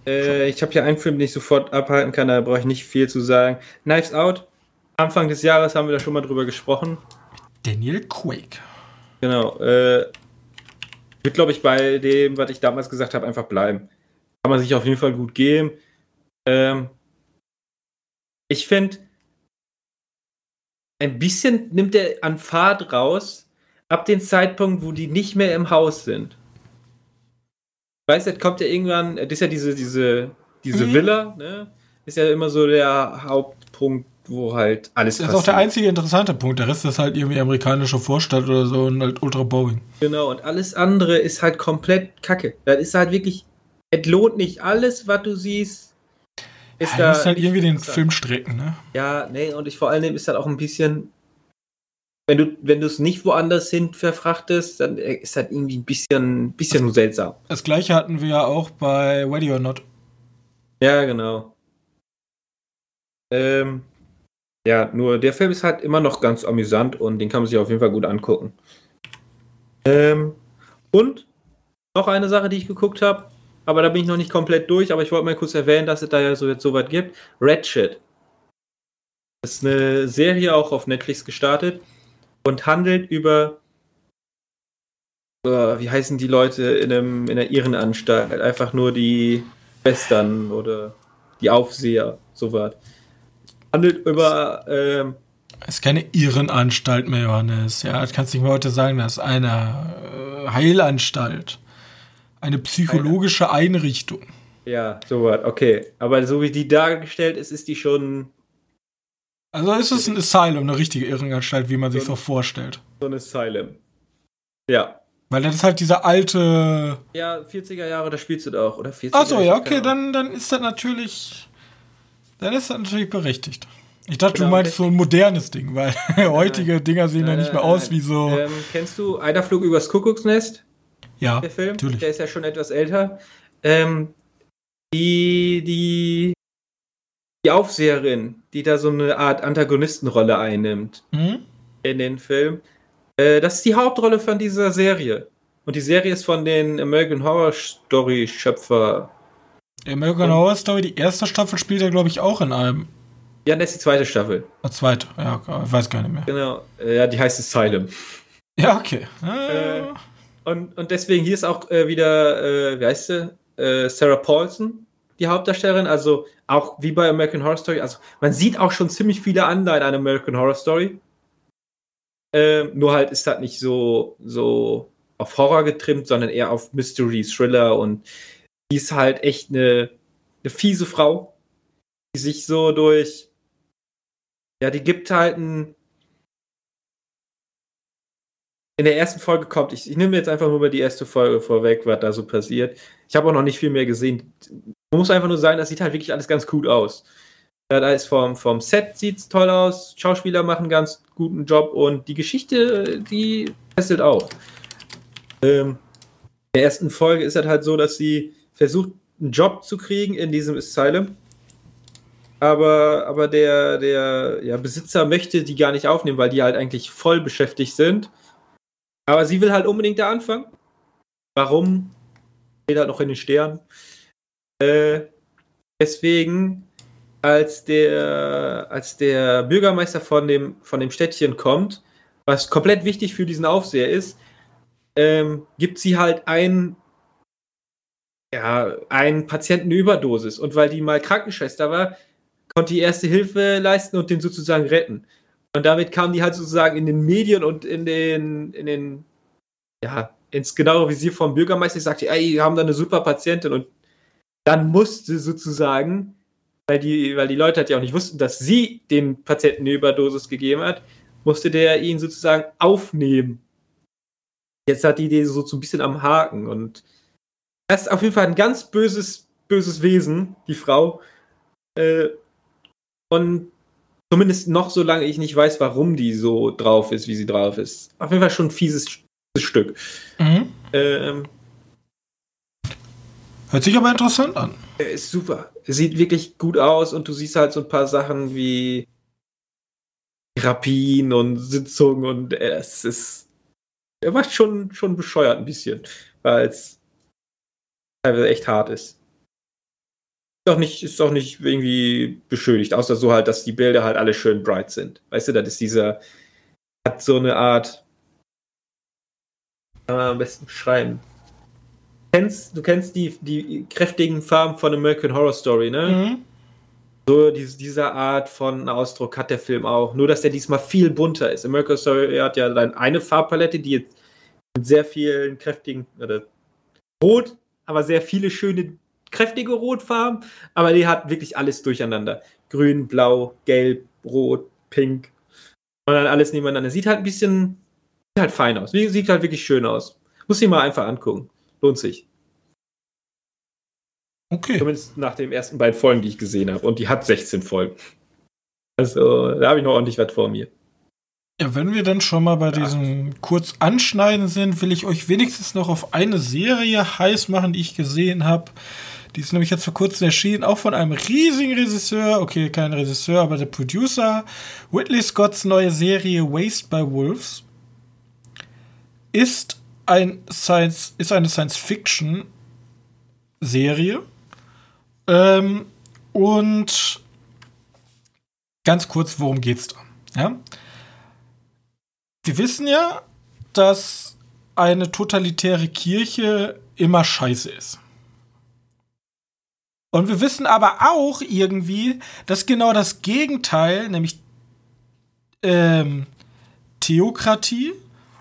Äh, ich habe hier einen Film, den ich sofort abhalten kann, da brauche ich nicht viel zu sagen. Knives Out. Anfang des Jahres haben wir da schon mal drüber gesprochen. Daniel Quake. Genau. Äh, wird, glaube ich, bei dem, was ich damals gesagt habe, einfach bleiben. Kann man sich auf jeden Fall gut geben. Ähm, ich finde, ein bisschen nimmt er an Fahrt raus, ab dem Zeitpunkt, wo die nicht mehr im Haus sind. Weißt du, kommt ja irgendwann, das ist ja diese, diese, diese mhm. Villa, ne? Ist ja immer so der Hauptpunkt, wo halt alles Das ist auch der einzige interessante Punkt. Der Rest ist halt irgendwie amerikanische Vorstadt oder so und halt ultra Boeing. Genau, und alles andere ist halt komplett kacke. Das ist halt wirklich, es lohnt nicht alles, was du siehst. Ist ja, da muss halt irgendwie den Film strecken, ne? Ja, nee, und ich vor allem ist halt auch ein bisschen, wenn du, wenn du es nicht woanders hin verfrachtest, dann ist halt irgendwie ein bisschen, bisschen das, seltsam. Das gleiche hatten wir ja auch bei Ready or Not. Ja, genau. Ähm, ja, nur der Film ist halt immer noch ganz amüsant und den kann man sich auf jeden Fall gut angucken. Ähm, und noch eine Sache, die ich geguckt habe, aber da bin ich noch nicht komplett durch, aber ich wollte mal kurz erwähnen, dass es da ja so jetzt so gibt. Ratchet. Das ist eine Serie auch auf Netflix gestartet und handelt über uh, wie heißen die Leute in, einem, in einer Irrenanstalt? Einfach nur die Western oder die Aufseher, sowas handelt über. Ähm, es ist keine Irrenanstalt mehr, Johannes. Ja, das kannst du nicht mehr heute sagen. Das ist eine äh, Heilanstalt. Eine psychologische eine. Einrichtung. Ja, sowas, okay. Aber so wie die dargestellt ist, ist die schon. Also ist es ein Asylum, eine richtige Irrenanstalt, wie man so sich so vorstellt. So ein Asylum. Ja. Weil das ist halt dieser alte. Ja, 40er Jahre, da spielst du da auch, oder? 40er Achso, ja, okay, dann, dann ist das natürlich. Dann ist das natürlich berechtigt. Ich dachte, genau, du meinst so ein modernes Ding, weil heutige Dinger sehen ja nicht mehr aus wie so. Ähm, kennst du Einer Flug übers Kuckucksnest? Ja, der Film. Natürlich. Der ist ja schon etwas älter. Ähm, die, die, die Aufseherin, die da so eine Art Antagonistenrolle einnimmt mhm. in den Film, äh, das ist die Hauptrolle von dieser Serie. Und die Serie ist von den American Horror Story Schöpfer American und, Horror Story, die erste Staffel spielt er, glaube ich, auch in einem. Ja, das ist die zweite Staffel. Die zweite, ja, ich weiß gar nicht mehr. Genau, äh, ja, die heißt Asylum. Ja, okay. Äh, und, und deswegen hier ist auch äh, wieder, äh, wie heißt sie? Äh, Sarah Paulson, die Hauptdarstellerin. Also auch wie bei American Horror Story. Also man sieht auch schon ziemlich viele Anleihen an American Horror Story. Ähm, nur halt ist das nicht so, so auf Horror getrimmt, sondern eher auf Mystery, Thriller und die ist halt echt eine, eine fiese Frau, die sich so durch. Ja, die gibt halt ein. In der ersten Folge kommt, ich, ich nehme jetzt einfach nur mal die erste Folge vorweg, was da so passiert. Ich habe auch noch nicht viel mehr gesehen. Man muss einfach nur sagen, das sieht halt wirklich alles ganz gut aus. Ja, da ist vom, vom Set sieht's toll aus, Schauspieler machen einen ganz guten Job und die Geschichte, die fesselt auch. Ähm, in der ersten Folge ist es halt so, dass sie versucht, einen Job zu kriegen in diesem Asylum. Aber, aber der, der ja, Besitzer möchte die gar nicht aufnehmen, weil die halt eigentlich voll beschäftigt sind. Aber sie will halt unbedingt da anfangen. Warum? Steht halt noch in den Sternen. Äh, deswegen, als der, als der Bürgermeister von dem, von dem Städtchen kommt, was komplett wichtig für diesen Aufseher ist, ähm, gibt sie halt einen ja, einen Patientenüberdosis. Und weil die mal Krankenschwester war, konnte die erste Hilfe leisten und den sozusagen retten. Und damit kamen die halt sozusagen in den Medien und in den, in den, ja, ins genaue Visier vom Bürgermeister. Ich sagte, ey, wir haben da eine super Patientin. Und dann musste sozusagen, weil die, weil die Leute halt ja auch nicht wussten, dass sie den Patienten eine Überdosis gegeben hat, musste der ihn sozusagen aufnehmen. Jetzt hat die Idee so, so ein bisschen am Haken und das ist auf jeden Fall ein ganz böses, böses Wesen, die Frau. Äh, und zumindest noch solange ich nicht weiß, warum die so drauf ist, wie sie drauf ist. Auf jeden Fall schon ein fieses Stück. Mhm. Ähm, Hört sich aber interessant an. Ist super. Sieht wirklich gut aus und du siehst halt so ein paar Sachen wie Therapien und Sitzungen und es ist. Er macht schon, schon bescheuert ein bisschen, weil es teilweise echt hart ist. Ist doch nicht, ist doch nicht irgendwie beschönigt, außer so halt, dass die Bilder halt alle schön bright sind. Weißt du, das ist dieser, hat so eine Art, kann man am besten beschreiben. Du kennst, du kennst die, die kräftigen Farben von American Horror Story, ne? Mhm. So diese, dieser Art von Ausdruck hat der Film auch. Nur, dass der diesmal viel bunter ist. American Story hat ja dann eine Farbpalette, die jetzt mit sehr vielen kräftigen, oder rot, aber sehr viele schöne, kräftige Rotfarben. Aber die hat wirklich alles durcheinander. Grün, blau, gelb, rot, pink. Und dann alles nebeneinander. Sieht halt ein bisschen, sieht halt fein aus. Sieht halt wirklich schön aus. Muss ich mal einfach angucken. Lohnt sich. Okay. Zumindest nach den ersten beiden Folgen, die ich gesehen habe. Und die hat 16 Folgen. Also, da habe ich noch ordentlich was vor mir. Ja, wenn wir dann schon mal bei ja. diesem kurz Anschneiden sind, will ich euch wenigstens noch auf eine Serie heiß machen, die ich gesehen habe. Die ist nämlich jetzt vor kurzem erschienen, auch von einem riesigen Regisseur. Okay, kein Regisseur, aber der Producer. Whitley Scotts neue Serie Waste by Wolves ist, ein Science, ist eine Science-Fiction-Serie. Ähm, und ganz kurz, worum geht's da? Ja? Wir wissen ja, dass eine totalitäre Kirche immer scheiße ist. Und wir wissen aber auch irgendwie, dass genau das Gegenteil, nämlich ähm, Theokratie,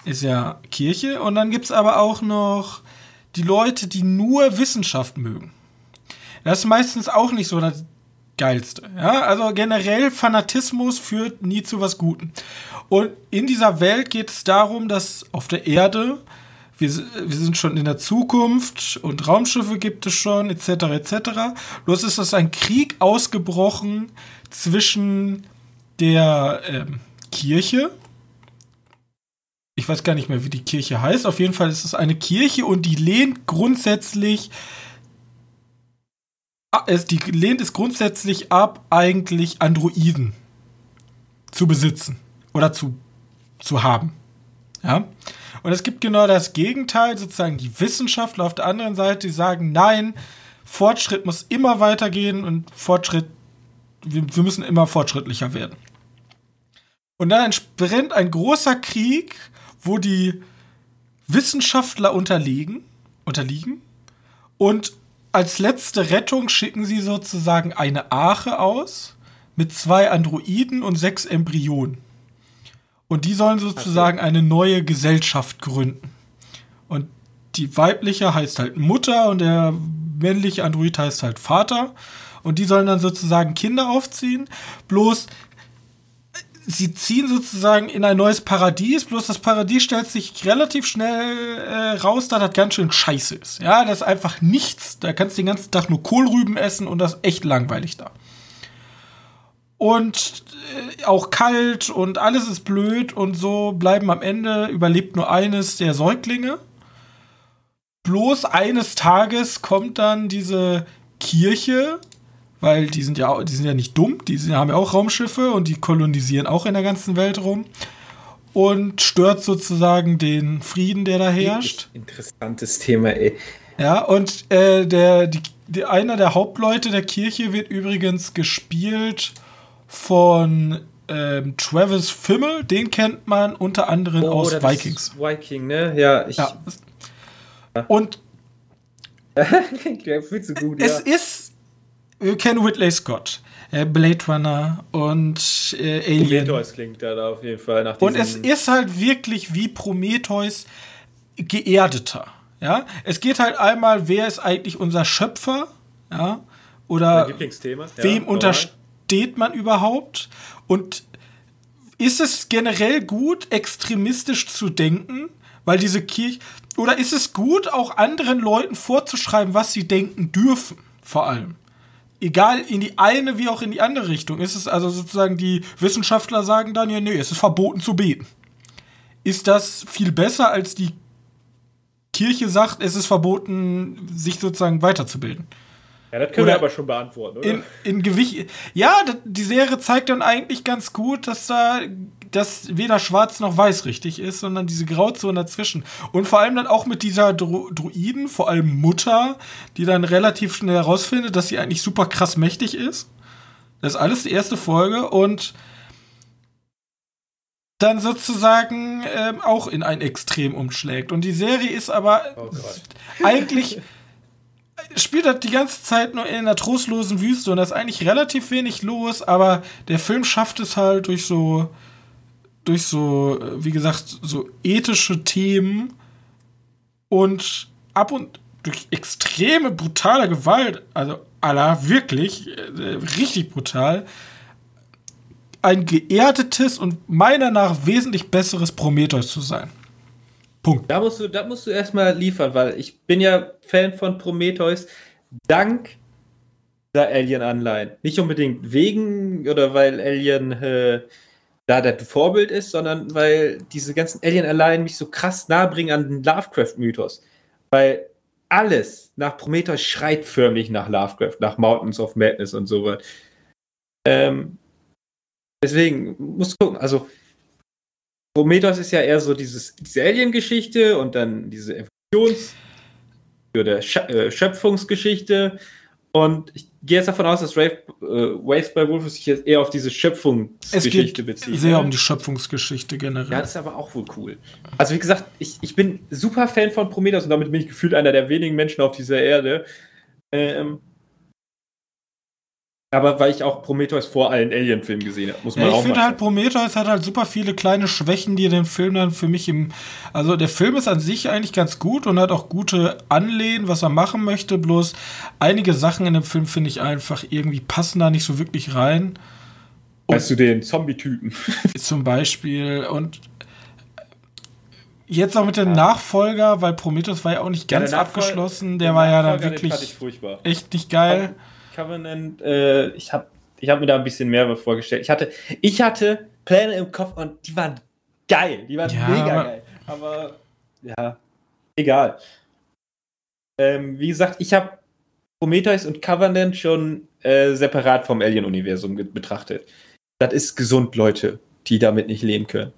ist ja Kirche, und dann gibt es aber auch noch die Leute, die nur Wissenschaft mögen. Das ist meistens auch nicht so das Geilste. Ja? Also generell Fanatismus führt nie zu was Gutem. Und in dieser Welt geht es darum, dass auf der Erde, wir, wir sind schon in der Zukunft und Raumschiffe gibt es schon, etc., etc. Bloß ist das ein Krieg ausgebrochen zwischen der ähm, Kirche, ich weiß gar nicht mehr, wie die Kirche heißt. Auf jeden Fall ist es eine Kirche und die lehnt grundsätzlich Ah, die lehnt es grundsätzlich ab, eigentlich Androiden zu besitzen oder zu, zu haben. Ja? Und es gibt genau das Gegenteil, sozusagen die Wissenschaftler auf der anderen Seite, die sagen, nein, Fortschritt muss immer weitergehen und Fortschritt, wir, wir müssen immer fortschrittlicher werden. Und dann entspringt ein großer Krieg, wo die Wissenschaftler unterliegen, unterliegen und als letzte Rettung schicken sie sozusagen eine Arche aus mit zwei Androiden und sechs Embryonen. Und die sollen sozusagen okay. eine neue Gesellschaft gründen. Und die weibliche heißt halt Mutter und der männliche Android heißt halt Vater. Und die sollen dann sozusagen Kinder aufziehen. Bloß sie ziehen sozusagen in ein neues Paradies, bloß das Paradies stellt sich relativ schnell äh, raus, dass das ganz schön scheiße ist. Ja, das ist einfach nichts. Da kannst du den ganzen Tag nur Kohlrüben essen und das ist echt langweilig da. Und äh, auch kalt und alles ist blöd und so bleiben am Ende, überlebt nur eines der Säuglinge. Bloß eines Tages kommt dann diese Kirche weil die sind ja, die sind ja nicht dumm, die sind, haben ja auch Raumschiffe und die kolonisieren auch in der ganzen Welt rum und stört sozusagen den Frieden, der da herrscht. Interessantes Thema, ey. Ja, und äh, der, die, die, einer der Hauptleute der Kirche wird übrigens gespielt von ähm, Travis Fimmel. Den kennt man unter anderem oh, aus Vikings. Viking, ne? Ja, ich. Ja. Und fühlt so gut, es ja. ist, wir kennen Whitley Scott, äh, Blade Runner und äh, Alien. Prometheus klingt da auf jeden Fall nach Und es ist halt wirklich wie Prometheus geerdeter. Ja, es geht halt einmal, wer ist eigentlich unser Schöpfer? Ja, oder wem normal. Untersteht man überhaupt? Und ist es generell gut, extremistisch zu denken? Weil diese Kirche. Oder ist es gut, auch anderen Leuten vorzuschreiben, was sie denken dürfen? Vor allem. Egal in die eine wie auch in die andere Richtung. Ist es also sozusagen, die Wissenschaftler sagen dann, ja, nee, es ist verboten zu beten. Ist das viel besser, als die Kirche sagt, es ist verboten, sich sozusagen weiterzubilden? Ja, das können Oder wir aber schon beantworten, oder? in, in Gewicht. Ja, die Serie zeigt dann eigentlich ganz gut, dass da dass weder schwarz noch weiß richtig ist, sondern diese Grauzone dazwischen. Und vor allem dann auch mit dieser Dro Druiden, vor allem Mutter, die dann relativ schnell herausfindet, dass sie eigentlich super krass mächtig ist. Das ist alles die erste Folge und dann sozusagen ähm, auch in ein Extrem umschlägt. Und die Serie ist aber Oh eigentlich spielt das die ganze Zeit nur in einer trostlosen Wüste und da ist eigentlich relativ wenig los, aber der Film schafft es halt durch so durch so, äh, wie gesagt, so ethische Themen und ab und durch extreme brutale Gewalt, also aller wirklich äh, richtig brutal, ein geerdetes und meiner nach wesentlich besseres Prometheus zu sein. Punkt. Da musst du, da musst du erstmal liefern, weil ich bin ja Fan von Prometheus dank der Alien-Anleihen. Nicht unbedingt wegen oder weil Alien äh, da das Vorbild ist, sondern weil diese ganzen Alien-Anleihen mich so krass nahe bringen an den Lovecraft-Mythos. Weil alles nach Prometheus schreit förmlich nach Lovecraft, nach Mountains of Madness und so was. Ähm, deswegen musst du gucken, also Prometheus ist ja eher so dieses, diese Alien-Geschichte und dann diese Evolutions- oder äh, Schöpfungsgeschichte. Und ich gehe jetzt davon aus, dass Rave, äh, Waves by Wolf sich jetzt eher auf diese Es Schöpfungsgeschichte geht bezieht. sehr um die Schöpfungsgeschichte generell. Ja, das ist aber auch wohl cool. Also wie gesagt, ich, ich bin super Fan von Prometheus und damit bin ich gefühlt einer der wenigen Menschen auf dieser Erde. Ähm, aber weil ich auch Prometheus vor allen Alien-Filmen gesehen habe, muss man Ja, ich auch finde mal halt, Prometheus hat halt super viele kleine Schwächen, die den Film dann für mich im. Also, der Film ist an sich eigentlich ganz gut und hat auch gute Anlehnen, was er machen möchte. Bloß einige Sachen in dem Film finde ich einfach irgendwie passen da nicht so wirklich rein. Weißt du den Zombie-Typen? Zum Beispiel. Und jetzt auch mit dem Nachfolger, weil Prometheus war ja auch nicht Ja, ganz der Nachfol- abgeschlossen. Der, war ja dann ich wirklich echt nicht geil. Covenant, äh, ich habe ich hab mir da ein bisschen mehr vorgestellt. Ich hatte, ich hatte Pläne im Kopf und die waren geil. Die waren Ja, mega geil. Aber ja, egal. Ähm, wie gesagt, ich habe Prometheus und Covenant schon äh, separat vom Alien-Universum betrachtet. Das ist gesund, Leute, die damit nicht leben können.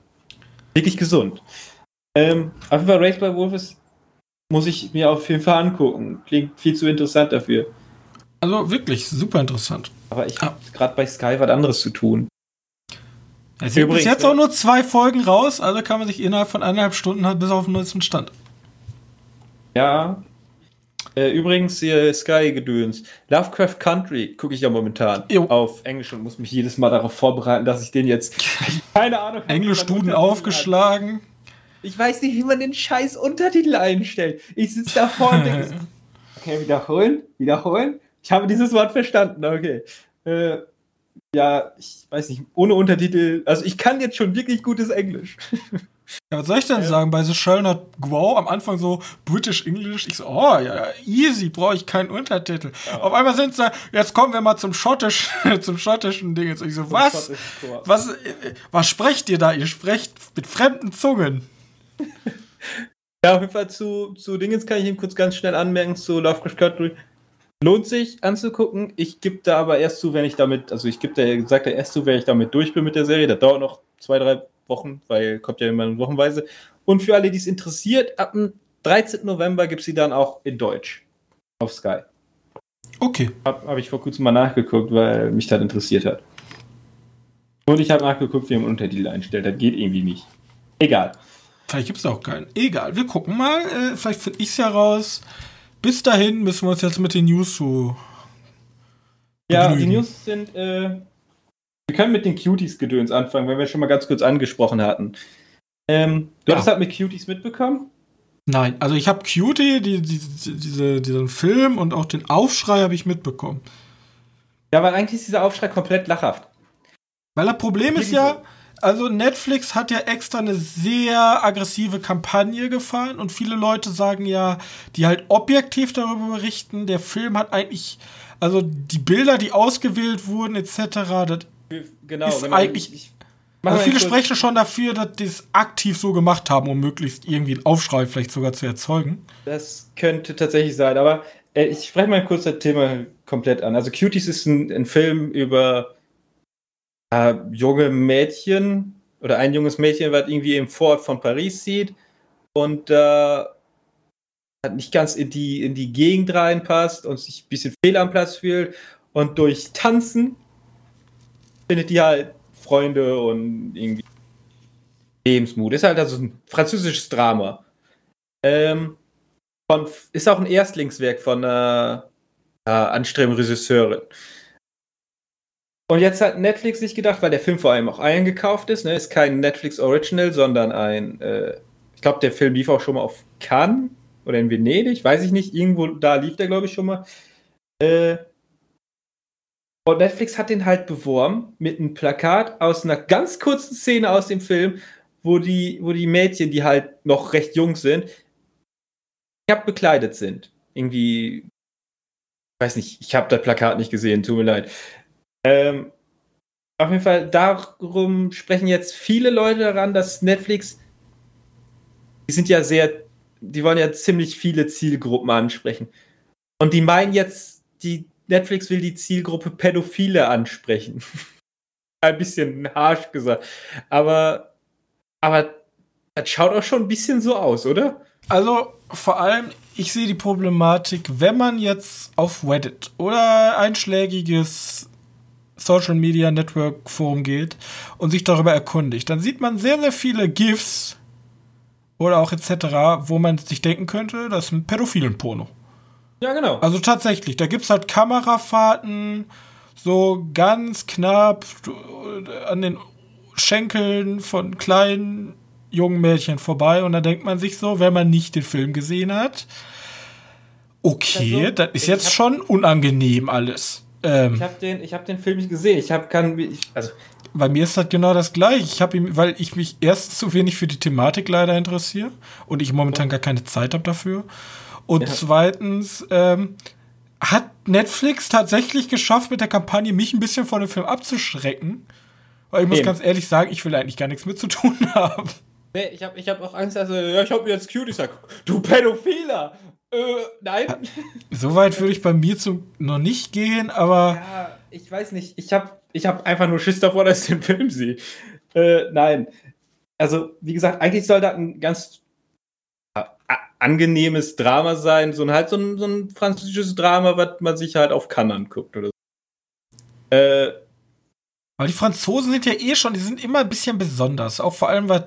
Wirklich gesund. Ähm, auf jeden Fall Race by Wolves muss ich mir auf jeden Fall angucken. Klingt viel zu interessant dafür. Also wirklich super interessant. Aber ich Ah. habe gerade bei Sky was anderes zu tun. Es sind bis jetzt ne? auch nur zwei Folgen raus, also kann man sich innerhalb von eineinhalb Stunden halt bis auf den neuesten Stand. Ja. Äh, übrigens, hier Sky-Gedöns. Lovecraft Country gucke ich ja momentan Jo. auf Englisch und muss mich jedes Mal darauf vorbereiten, dass ich den jetzt. Keine Ahnung. Englisch-Duden aufgeschlagen. hat. Ich weiß nicht, wie man den scheiß Untertitel einstellt. Ich sitze da vorne und denke, okay, wiederholen, wiederholen. Ich habe dieses Wort verstanden, okay. Äh, ja, ich weiß nicht, ohne Untertitel. Also, ich kann jetzt schon wirklich gutes Englisch. Ja, was soll ich denn sagen? Bei The Sherlock Wow am Anfang so British English. Ich so, oh ja, easy, brauche ich keinen Untertitel. Auf einmal sind sie, jetzt kommen wir mal zum Schottisch, zum schottischen Ding. Jetzt ich so, was? Was, äh, was sprecht ihr da? Ihr sprecht mit fremden Zungen. Ja, auf jeden Fall zu, zu Dingens kann ich ihm kurz ganz schnell anmerken, zu Lovecraft Country. Lohnt sich anzugucken. Ich gebe da aber erst zu, wenn ich damit, also ich gebe da, sagt er erst zu, wenn ich damit durch bin mit der Serie. Das dauert noch zwei, drei Wochen, weil kommt ja immer wochenweise. Und für alle, die es interessiert, ab dem 13. November gibt es sie dann auch in Deutsch auf Sky. Okay. Habe hab ich vor kurzem mal nachgeguckt, weil mich das interessiert hat. Und ich habe nachgeguckt, wie man Untertitel einstellt. Das geht irgendwie nicht. Egal. Vielleicht gibt es auch keinen. Egal, wir gucken mal. Äh, vielleicht finde ich es ja raus. Bis dahin müssen wir uns jetzt mit den News so. Ja, begnügen. die News sind. Äh, wir können mit den Cuties-Gedöns anfangen, wenn wir schon mal ganz kurz angesprochen hatten. Ähm, du Ja. hast das mit Cuties mitbekommen? Nein, also ich habe Cutie, die, die, die, diese, diesen Film und auch den Aufschrei habe ich mitbekommen. Ja, weil eigentlich ist dieser Aufschrei komplett lachhaft. Weil das Problem ist ja, also Netflix hat ja extra eine sehr aggressive Kampagne gefahren und viele Leute sagen ja, die halt objektiv darüber berichten, der Film hat eigentlich, also die Bilder, die ausgewählt wurden etc., das, Genau, Ist eigentlich- Ich, also viele sprechen schon dafür, dass die es aktiv so gemacht haben, um möglichst irgendwie einen Aufschrei vielleicht sogar zu erzeugen. Das könnte tatsächlich sein, aber äh, ich spreche mal kurz das Thema komplett an. Also Cuties ist ein, ein Film über äh, junge Mädchen oder ein junges Mädchen, was irgendwie im Vorort von Paris sieht und äh, nicht ganz in die, in die Gegend reinpasst und sich ein bisschen fehl am Platz fühlt und durch Tanzen findet die halt Freunde und irgendwie Lebensmut. Ist halt also ein französisches Drama. Ähm, von, ist auch ein Erstlingswerk von einer äh, anstrebenden Regisseurin. Und jetzt hat Netflix sich gedacht, weil der Film vor allem auch eingekauft ist, ne, ist kein Netflix Original, sondern ein, äh, ich glaube, der Film lief auch schon mal auf Cannes oder in Venedig, weiß ich nicht, irgendwo da lief der, glaube ich, schon mal. Äh, und Netflix hat den halt beworben mit einem Plakat aus einer ganz kurzen Szene aus dem Film, wo die, wo die Mädchen, die halt noch recht jung sind, knapp bekleidet sind. Irgendwie, ich weiß nicht, ich habe das Plakat nicht gesehen, tut mir leid. Ähm, auf jeden Fall, darum sprechen jetzt viele Leute daran, dass Netflix, die sind ja sehr, die wollen ja ziemlich viele Zielgruppen ansprechen. Und die meinen jetzt, die Netflix will die Zielgruppe Pädophile ansprechen. Ein bisschen harsch gesagt. Aber, aber das schaut auch schon ein bisschen so aus, oder? Also vor allem, ich sehe die Problematik, wenn man jetzt auf Reddit oder einschlägiges Social Media Network Forum geht und sich darüber erkundigt, dann sieht man sehr, sehr viele GIFs oder auch etc., wo man sich denken könnte, das ist ein pädophilen Porno. Ja, genau. Also tatsächlich, da gibt's halt Kamerafahrten, so ganz knapp an den Schenkeln von kleinen jungen Mädchen vorbei und da denkt man sich so, wenn man nicht den Film gesehen hat, okay, Also, das ist jetzt schon unangenehm alles. Ähm, Ich habe den, ich hab den Film nicht gesehen. Ich habe kann, ich, also bei mir ist das genau das gleiche. Ich habe ihm, weil ich mich erstens zu wenig für die Thematik leider interessiere und ich momentan gar keine Zeit habe dafür. Und Ja. zweitens ähm, hat Netflix tatsächlich geschafft, mit der Kampagne mich ein bisschen von dem Film abzuschrecken. Weil ich muss Eben. ganz ehrlich sagen, ich will eigentlich gar nichts mit zu tun haben. nee, ich habe ich hab auch Angst, also ja, ich habe mir jetzt Cuties angeguckt. Du Pädophiler! Äh, nein. Soweit würde ich bei mir zum, noch nicht gehen, aber Ja, ich weiß nicht. Ich habe ich hab einfach nur Schiss davor, dass ich den Film sehe. Äh, nein. Also, wie gesagt, eigentlich soll das ein ganz a- angenehmes Drama sein. So ein halt so ein, so ein französisches Drama, was man sich halt auf Cannes anguckt oder so. Äh, weil die Franzosen sind ja eh schon, die sind immer ein bisschen besonders. Auch vor allem, was,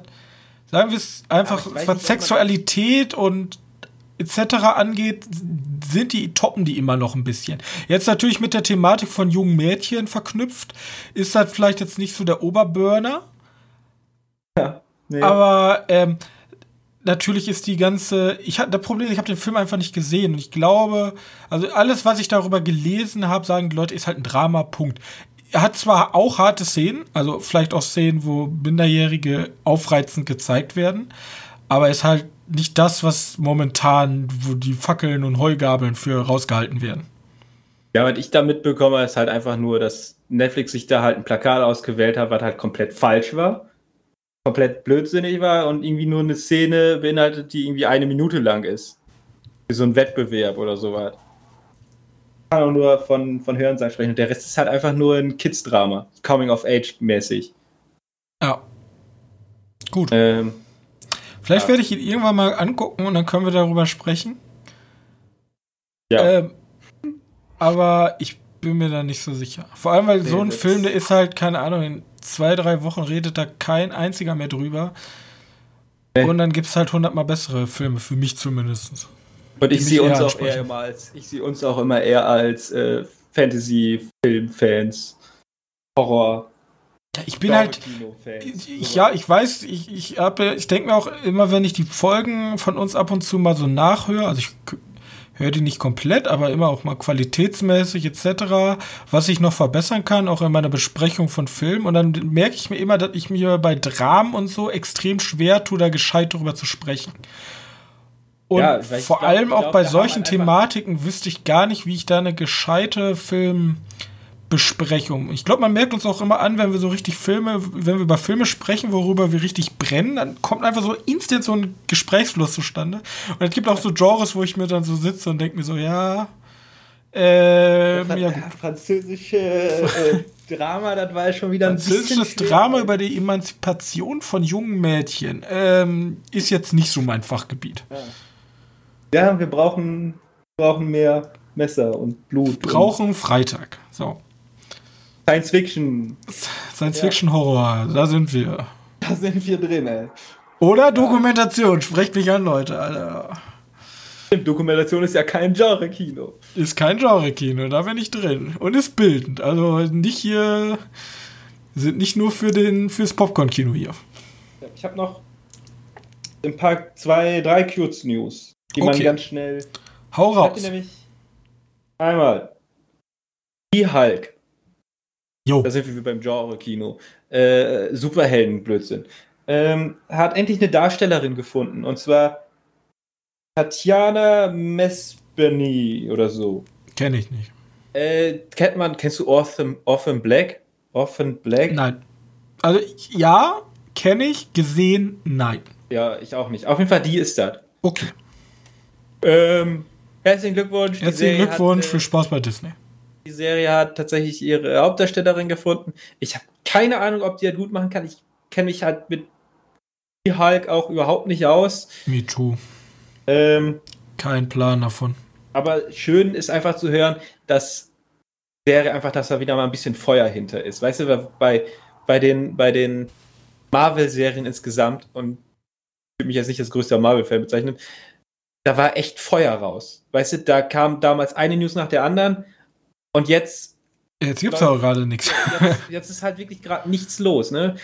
sagen wir es einfach, Aber was Sexualität und etc. angeht, sind die, toppen die immer noch ein bisschen. Jetzt natürlich mit der Thematik von jungen Mädchen verknüpft, ist das vielleicht jetzt nicht so der Oberburner, nee. aber ähm, natürlich ist die ganze. Ich hatte das Problem, ich habe den Film einfach nicht gesehen. Und ich glaube, also alles, was ich darüber gelesen habe, sagen die Leute, ist halt ein Drama. Punkt. Er hat zwar auch harte Szenen, also vielleicht auch Szenen, wo Minderjährige aufreizend gezeigt werden, aber ist halt nicht das, was momentan, wo die Fackeln und Heugabeln für rausgehalten werden. Ja, was ich da mitbekomme, ist halt einfach nur, dass Netflix sich da halt ein Plakat ausgewählt hat, was halt komplett falsch war. Komplett blödsinnig war und irgendwie nur eine Szene beinhaltet, die irgendwie eine Minute lang ist. Wie so ein Wettbewerb oder sowas. Kann auch nur von, von Hörensagen sprechen. Und der Rest ist halt einfach nur ein Kids-Drama. Coming-of-Age-mäßig. Ja. Gut. Ähm, Vielleicht ja. werde ich ihn irgendwann mal angucken und dann können wir darüber sprechen. ja. Ähm, aber ich bin mir da nicht so sicher. Vor allem, weil Nee, so ein Film, der ist halt, keine Ahnung, in zwei, drei Wochen redet da kein einziger mehr drüber. Nee. Und dann gibt es halt hundertmal bessere Filme, für mich zumindest. Und ich sehe uns auch eher immer als, ich sehe uns auch immer eher als äh, Fantasy-Film-Fans, Horror. Ich bin halt. Ich, ja, ich weiß, ich, ich, hab ich denke mir auch immer, wenn ich die Folgen von uns ab und zu mal so nachhöre, also ich höre die nicht komplett, aber immer auch mal qualitätsmäßig etc., was ich noch verbessern kann, auch in meiner Besprechung von Filmen. Und dann merke ich mir immer, dass ich mir bei Dramen und so extrem schwer tue, da gescheit darüber zu sprechen. Und Ja, vor glaub- allem auch glaub, bei solchen Thematiken wüsste ich gar nicht, wie ich da eine gescheite Filmbesprechung. Ich glaube, man merkt uns auch immer an, wenn wir so richtig Filme, wenn wir über Filme sprechen, worüber wir richtig brennen, dann kommt einfach so instant so ein Gesprächsfluss zustande. Und es gibt auch so Genres, wo ich mir dann so sitze und denke mir so, ja, ähm, ja gut. Französische äh, Drama, das war ja schon wieder ein Französisches bisschen Drama schwer. über die Emanzipation von jungen Mädchen ähm, ist jetzt nicht so mein Fachgebiet. Ja, wir brauchen, brauchen mehr Messer und Blut. Brauchen Freitag. So. Science Fiction. Science Ja. Fiction Horror, da sind wir. Da sind wir drin, ey. Oder Dokumentation, sprecht mich an, Leute, Alter. Stimmt, Dokumentation ist ja kein Genre-Kino. Ist kein Genre-Kino, da bin ich drin. Und ist bildend. Also nicht hier. Sind nicht nur für den fürs Popcorn-Kino hier. Ich habe noch ein paar, zwei, drei Kurz-News, die man Okay. ganz schnell. Hau Ich hatte raus. nämlich einmal die Hulk. Jo. Da sind wir wie beim Genre-Kino. Äh, Superhelden-Blödsinn. Ähm, hat endlich eine Darstellerin gefunden. Und zwar Tatjana Mesbeny oder so. Kenne ich nicht. Äh, kennt man, kennst du Orphan, Orphan Black? Orphan Black? Nein. Also ja, kenne ich, gesehen, nein. Ja, ich auch nicht. Auf jeden Fall, die ist das. Okay. Ähm, herzlichen Glückwunsch. Herzlichen Glückwunsch, hat, viel äh, Spaß bei Disney. Die Serie hat tatsächlich ihre Hauptdarstellerin gefunden. Ich habe keine Ahnung, ob die das gut machen kann. Ich kenne mich halt mit die Hulk auch überhaupt nicht aus. Me too. Ähm, Kein Plan davon. aber schön ist einfach zu hören, dass die Serie einfach, dass da wieder mal ein bisschen Feuer hinter ist. Weißt du, bei, bei den, bei den Marvel-Serien insgesamt, und ich würde mich jetzt nicht als größter Marvel-Fan bezeichnen, da war echt Feuer raus. Weißt du, da kam damals eine News nach der anderen und jetzt Jetzt gibt's Läuft- aber gerade nichts. jetzt, jetzt ist halt wirklich gerade nichts los, ne?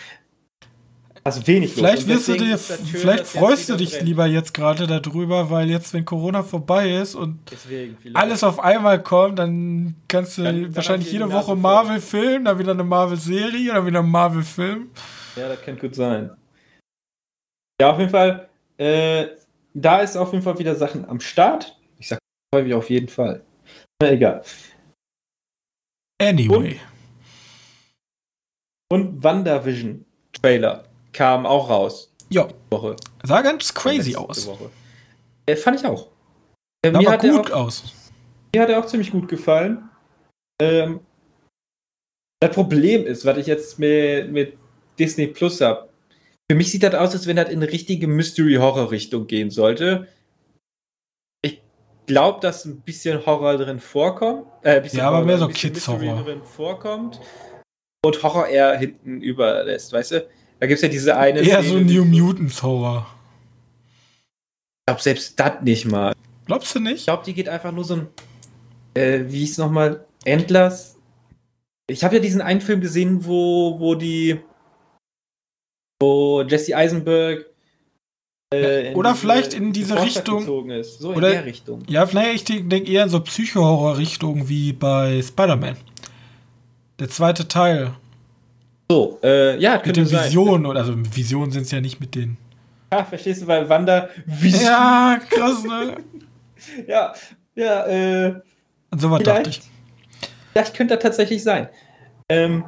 Also wenig Vielleicht los. Du dir, das schön, vielleicht freust du dich brennt. lieber jetzt gerade darüber, weil jetzt, wenn Corona vorbei ist und Deswegen alles auf einmal kommt, dann kannst du Dann- wahrscheinlich jede Woche voll. Marvel-Film, dann wieder eine Marvel-Serie, dann wieder ein Marvel-Film. Ja, das kann gut sein. Ja, auf jeden Fall. Äh, da ist auf jeden Fall wieder Sachen am Start. Ich sag häufig auf jeden Fall. Na egal. Anyway. Und WandaVision Trailer kam auch raus. Ja, Woche. sah ganz crazy aus. Woche. Äh, fand ich auch. Äh, mir, hat gut auch, aus. mir hat er auch ziemlich gut gefallen. Ähm, das Problem ist, was ich jetzt mit, mit Disney Plus habe. Für mich sieht das aus, als wenn das in eine richtige Mystery-Horror-Richtung gehen sollte. Ich glaube, dass ein bisschen Horror drin vorkommt. Äh, ein bisschen Ja, aber Horror, mehr so Kids-Horror. Drin vorkommt. Und Horror eher hinten überlässt, weißt du? Da gibt es ja diese eine. Eher Szene, so New Mutants Horror. Ich glaube, selbst das nicht mal. Glaubst du Ich nicht? glaube, die geht einfach nur so ein. Äh, wie hieß nochmal? Endless. Ich habe ja diesen einen Film gesehen, wo, wo die. Wo Jesse Eisenberg. Äh, in oder vielleicht in diese Richtung-. So oder- in der Richtung. Ja, vielleicht, ich denke eher in so Psycho-Horror-Richtung wie bei Spider-Man. Der zweite Teil. So, äh, ja, Mit den. Visionen. Oder, also Visionen sind es ja nicht mit den. Ja, verstehst du, weil Wanda. Wie Ja, krass, ne? ja, ja, äh. Und so was dachte ich. Vielleicht könnte das tatsächlich sein. Ähm,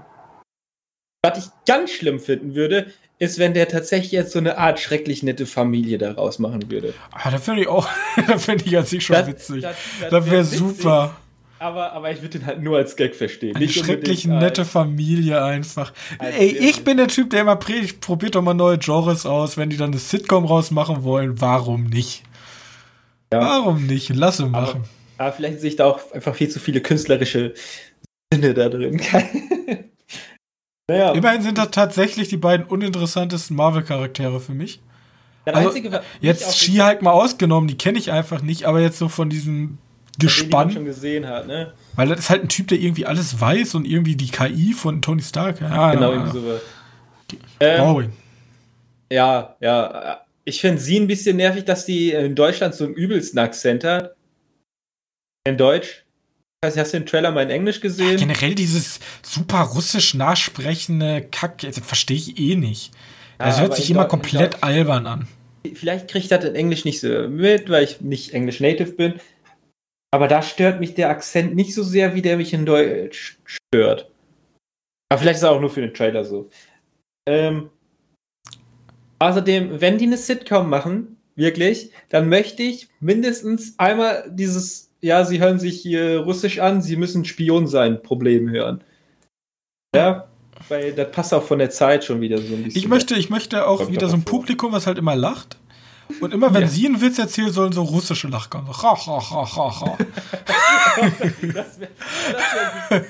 was ich ganz schlimm finden würde, ist, wenn der tatsächlich jetzt so eine Art schrecklich nette Familie daraus machen würde. Ah, da finde ich auch, da finde ich an sich schon Das- witzig. das- Das, das wär wäre witzig, super. Aber, aber ich würde den halt nur als Gag verstehen. Eine schrecklich nette als- Familie einfach. Ey, ich bin der Typ, der immer predigt, probiert doch mal neue Genres aus. Wenn die dann eine Sitcom rausmachen wollen, warum nicht? Ja. Warum nicht? Lasse machen. Aber vielleicht sehe ich da auch einfach viel zu viele künstlerische Sinne da drin. naja, Immerhin sind das tatsächlich die beiden uninteressantesten Marvel-Charaktere für mich. Also, jetzt Ski halt mal ausgenommen, die kenne ich einfach nicht, aber jetzt so von diesem Gespann. schon gesehen hat, ne? Weil das ist halt ein Typ, der irgendwie alles weiß und irgendwie die KI von Tony Stark. Ja, genau, irgendwie so. Ähm, ja, ja. Ich finde sie ein bisschen nervig, dass die in Deutschland so einen übelsten Akzent hat. In Deutsch. Weiß nicht, hast du den Trailer mal in Englisch gesehen? Ja, generell dieses super russisch nachsprechende Kack, also, verstehe ich eh nicht. Das ja, hört sich immer komplett albern an. Vielleicht kriege ich das in Englisch nicht so mit, weil ich nicht Englisch Native bin. Aber da stört mich der Akzent nicht so sehr, wie der mich in Deutsch stört. Aber vielleicht ist er auch nur für den Trailer so. Ähm, außerdem, wenn die eine Sitcom machen, wirklich, dann möchte ich mindestens einmal dieses, ja, sie hören sich hier Russisch an, sie müssen Spion sein, Problem hören. Ja, weil das passt auch von der Zeit schon wieder so ein bisschen. Ich möchte, ich möchte auch wieder so ein Publikum, was halt immer lacht. Und immer wenn ja. sie einen Witz erzählen, sollen so russische kommen. So, ha, ha, ha, ha, ha. das wär, das wär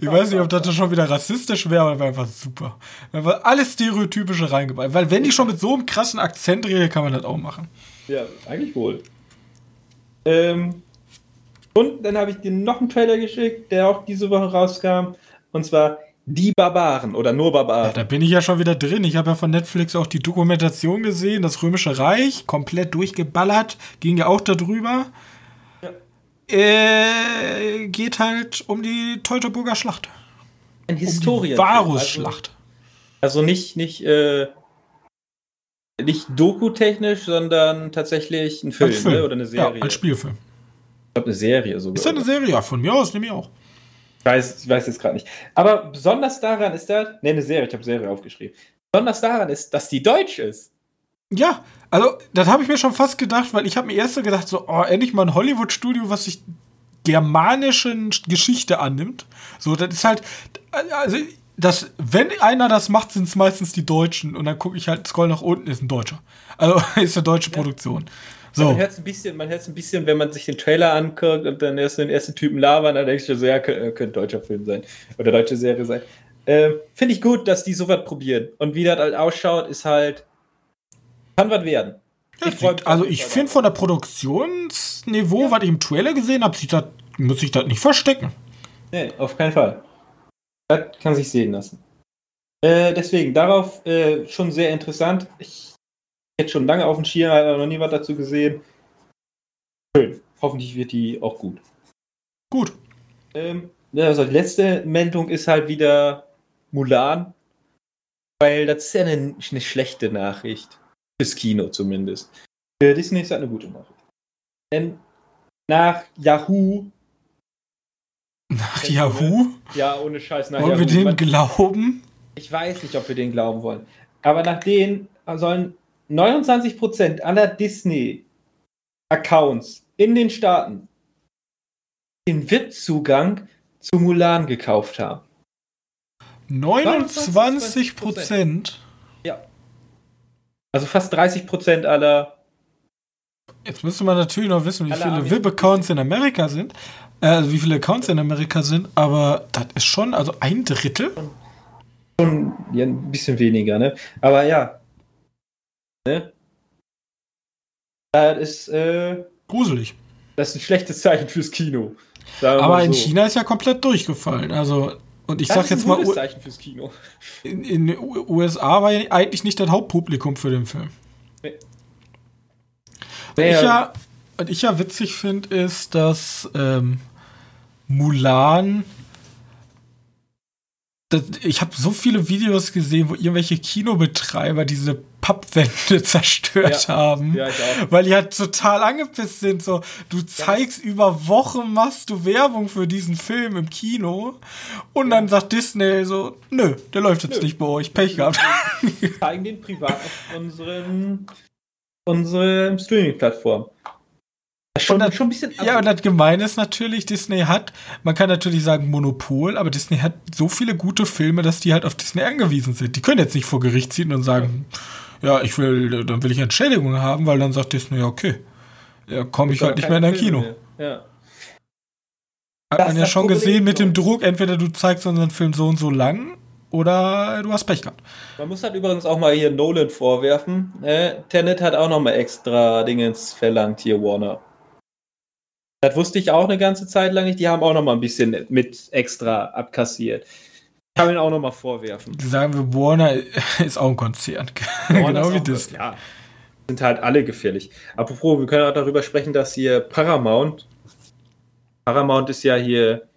ich weiß nicht, ob das schon wieder rassistisch wäre, aber wäre einfach super. Einfach alles Stereotypische reingebaut. Weil wenn die schon mit so einem krassen Akzent reden, kann man das auch machen. Ja, eigentlich wohl. Ähm, und dann habe ich dir noch einen Trailer geschickt, der auch diese Woche rauskam. Und zwar die Barbaren oder nur Barbaren. Ja, da bin ich ja schon wieder drin. Ich habe ja von Netflix auch die Dokumentation gesehen, das Römische Reich, komplett durchgeballert, ging ja auch darüber. Ja. Äh, geht halt um die Teutoburger Schlacht. Ein Historien. Um Varusschlacht. Also, also, nicht, nicht, äh, nicht Doku-technisch, sondern tatsächlich ein Film, Film. Ne? oder eine Serie. Ja, als Spielfilm. Ich glaube, eine Serie sogar. Ist ja eine Serie, ja, von mir aus, nehme ich auch. Ich weiß, ich weiß jetzt gerade nicht. Aber besonders daran ist das, ne, eine Serie, ich habe Serie aufgeschrieben. Besonders daran ist, dass die deutsch ist. Ja, also das habe ich mir schon fast gedacht, weil ich habe mir erst so gedacht, so, oh, endlich mal ein Hollywood-Studio, was sich germanischen Geschichte annimmt. So, das ist halt, also, das, wenn einer das macht, sind es meistens die Deutschen. Und dann gucke ich halt, scroll nach unten, ist ein Deutscher. Also ist eine deutsche Produktion. So. Man hört es ein bisschen, man hört ein bisschen, wenn man sich den Trailer anguckt und dann erst den ersten Typen labern, dann denkst du so, ja, könnte, könnte deutscher Film sein oder deutsche Serie sein. Äh, Finde ich gut, dass die so was probieren. Und wie das halt ausschaut, ist halt, kann was werden. Ja, ich mich, also ich finde von der Produktionsniveau, ja. was ich im Trailer gesehen habe, muss ich das nicht verstecken. Nee, auf keinen Fall. Das kann sich sehen lassen. Äh, deswegen, darauf äh, schon sehr interessant. Ich jetzt schon lange auf dem Skier, habe noch nie was dazu gesehen. Schön. Hoffentlich wird die auch gut. Gut. Ähm, also die letzte Meldung ist halt wieder Mulan. Weil das ist ja eine, eine schlechte Nachricht. Fürs Kino zumindest. Für Disney ist das eine gute Nachricht. Denn nach Yahoo. Nach Yahoo? Ja, ohne Scheiß nach wollen Yahoo. Wir denen glauben? Ich weiß nicht, ob wir denen glauben wollen. Aber nach denen sollen 29% aller Disney-Accounts in den Staaten den VIP-Zugang zu Mulan gekauft haben. 29 Prozent? Ja. Also fast 30 Prozent aller. Jetzt müsste man natürlich noch wissen, wie viele VIP-Accounts in Amerika sind. Äh, also wie viele Accounts in Amerika sind, aber das ist schon, also ein Drittel. Schon ja, ein bisschen weniger, ne? Aber ja, Ne? Das ist äh, gruselig. Das ist ein schlechtes Zeichen fürs Kino. Aber so. in China ist ja komplett durchgefallen. Also, und ich das sag jetzt mal. Das ist ein Zeichen fürs Kino. In den USA war ja eigentlich nicht das Hauptpublikum für den Film. Nee. Was, ich ja, was ich ja witzig finde, ist, dass ähm, Mulan das, ich habe so viele Videos gesehen, wo irgendwelche Kinobetreiber diese Pappwände zerstört ja, haben. Ja, weil die halt total angepisst sind. So, du zeigst das über Wochen, machst du Werbung für diesen Film im Kino und ja. dann sagt Disney so, nö, der läuft jetzt nö. nicht bei euch, Pech gehabt. Wir zeigen den privat auf unseren, unsere Streaming-Plattform. Schon, das, schon ein bisschen. Ja, und das Gemeine ist natürlich, Disney hat, man kann natürlich sagen Monopol, aber Disney hat so viele gute Filme, dass die halt auf Disney angewiesen sind. Die können jetzt nicht vor Gericht ziehen und sagen, ja, ich will, dann will ich Entschädigung haben, weil dann sagt Disney, ja, okay, ja, komme ich halt nicht mehr in dein Kino. Mehr. Ja. Hat das man ja schon Problem gesehen mit dem Druck, entweder du zeigst unseren Film so und so lang oder du hast Pech gehabt. Man muss halt übrigens auch mal hier Nolan vorwerfen. Äh, Tenet hat auch noch mal extra Dingens verlangt, hier Warner. Das wusste ich auch eine ganze Zeit lang nicht. Die haben auch noch mal ein bisschen mit extra abkassiert. Kann man auch noch mal vorwerfen. Sagen wir, Warner ist auch ein Konzern. genau wie das. Ja, sind halt alle gefährlich. Apropos, wir können auch darüber sprechen, dass hier Paramount, Paramount ist ja hier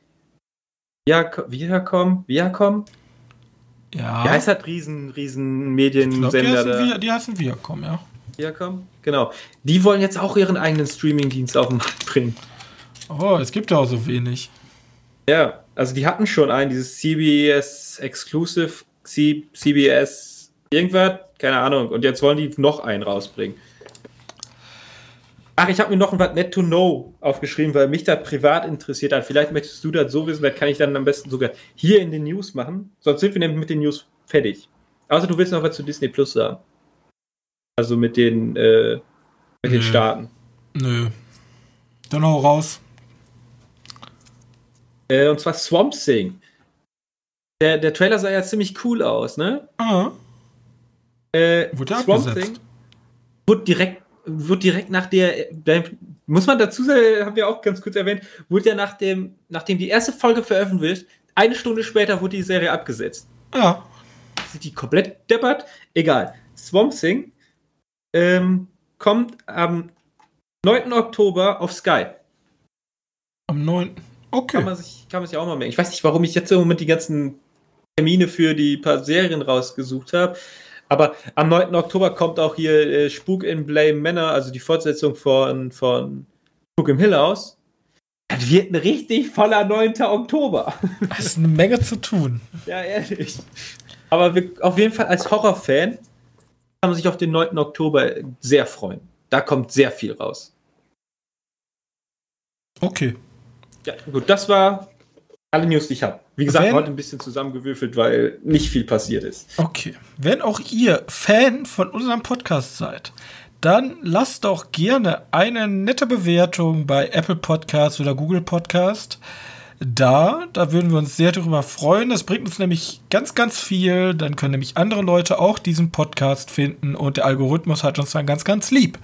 Viacom, Viacom? Ja. Wie heißt das riesen, riesen Mediensender? Die heißen, die heißen Viacom, ja. Viacom? Genau. Die wollen jetzt auch ihren eigenen Streamingdienst auf den Markt bringen. Oh, es gibt ja auch so wenig. Ja, also die hatten schon einen, dieses CBS Exclusive, C CBS irgendwas, keine Ahnung. Und jetzt wollen die noch einen rausbringen. Ach, ich habe mir noch ein was Net to Know aufgeschrieben, weil mich da privat interessiert hat. Vielleicht möchtest du das so wissen, das kann ich dann am besten sogar hier in den News machen. Sonst sind wir nämlich mit den News fertig. Außer du willst noch was zu Disney Plus sagen. Also mit den, äh, mit Nö. den Staaten. Nö. Dann hau raus. Äh, und zwar Swamp Thing. Der, der Trailer sah ja ziemlich cool aus, ne? Ah. Äh, wurde Swamp Thing wurde direkt, wurde direkt nach der, muss man dazu sagen, haben wir auch ganz kurz erwähnt, wurde ja nach dem, nachdem die erste Folge veröffentlicht, eine Stunde später wurde die Serie abgesetzt. Ja. Sind die komplett deppert? Egal. Swamp Thing ähm, kommt am 9. Oktober auf Sky. Am 9. Okay. Kann man, sich, kann man sich auch mal merken. Ich weiß nicht, warum ich jetzt im Moment die ganzen Termine für die paar Serien rausgesucht habe. Aber am 9. Oktober kommt auch hier äh, Spuk in Blame Männer, also die Fortsetzung von, von Spuk im Hill aus. Das wird ein richtig voller 9. Oktober. Das ist eine Menge zu tun. ja, ehrlich. Aber wir, auf jeden Fall als Horrorfan kann man sich auf den 9. Oktober sehr freuen. Da kommt sehr viel raus. Okay. Ja, gut, das war alle News, die ich habe. Wie gesagt, Wenn, heute ein bisschen zusammengewürfelt, weil nicht viel passiert ist. Okay. Wenn auch ihr Fan von unserem Podcast seid, dann lasst doch gerne eine nette Bewertung bei Apple Podcast oder Google Podcast da. Da würden wir uns sehr darüber freuen. Das bringt uns nämlich ganz, ganz viel. Dann können nämlich andere Leute auch diesen Podcast finden und der Algorithmus hat uns dann ganz, ganz lieb.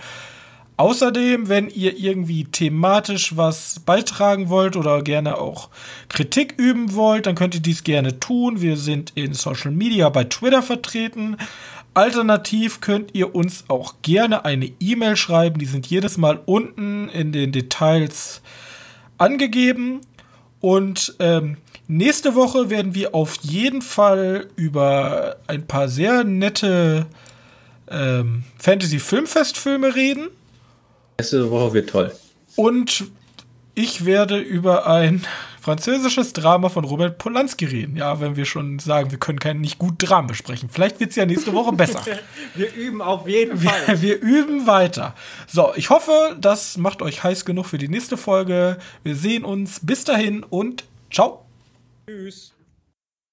Außerdem, wenn ihr irgendwie thematisch was beitragen wollt oder gerne auch Kritik üben wollt, dann könnt ihr dies gerne tun. Wir sind in Social Media bei Twitter vertreten. Alternativ könnt ihr uns auch gerne eine E-Mail schreiben. Die sind jedes Mal unten in den Details angegeben. Und ähm, nächste Woche werden wir auf jeden Fall über ein paar sehr nette ähm, Fantasy-Filmfestfilme reden. Nächste Woche wird toll. Und ich werde über ein französisches Drama von Robert Polanski reden. Ja, wenn wir schon sagen, wir können kein nicht gut Drama besprechen. Vielleicht wird es ja nächste Woche besser. wir üben auf jeden Fall. Wir, wir, üben weiter. So, ich hoffe, das macht euch heiß genug für die nächste Folge. Wir sehen uns. Bis dahin und ciao. Tschüss.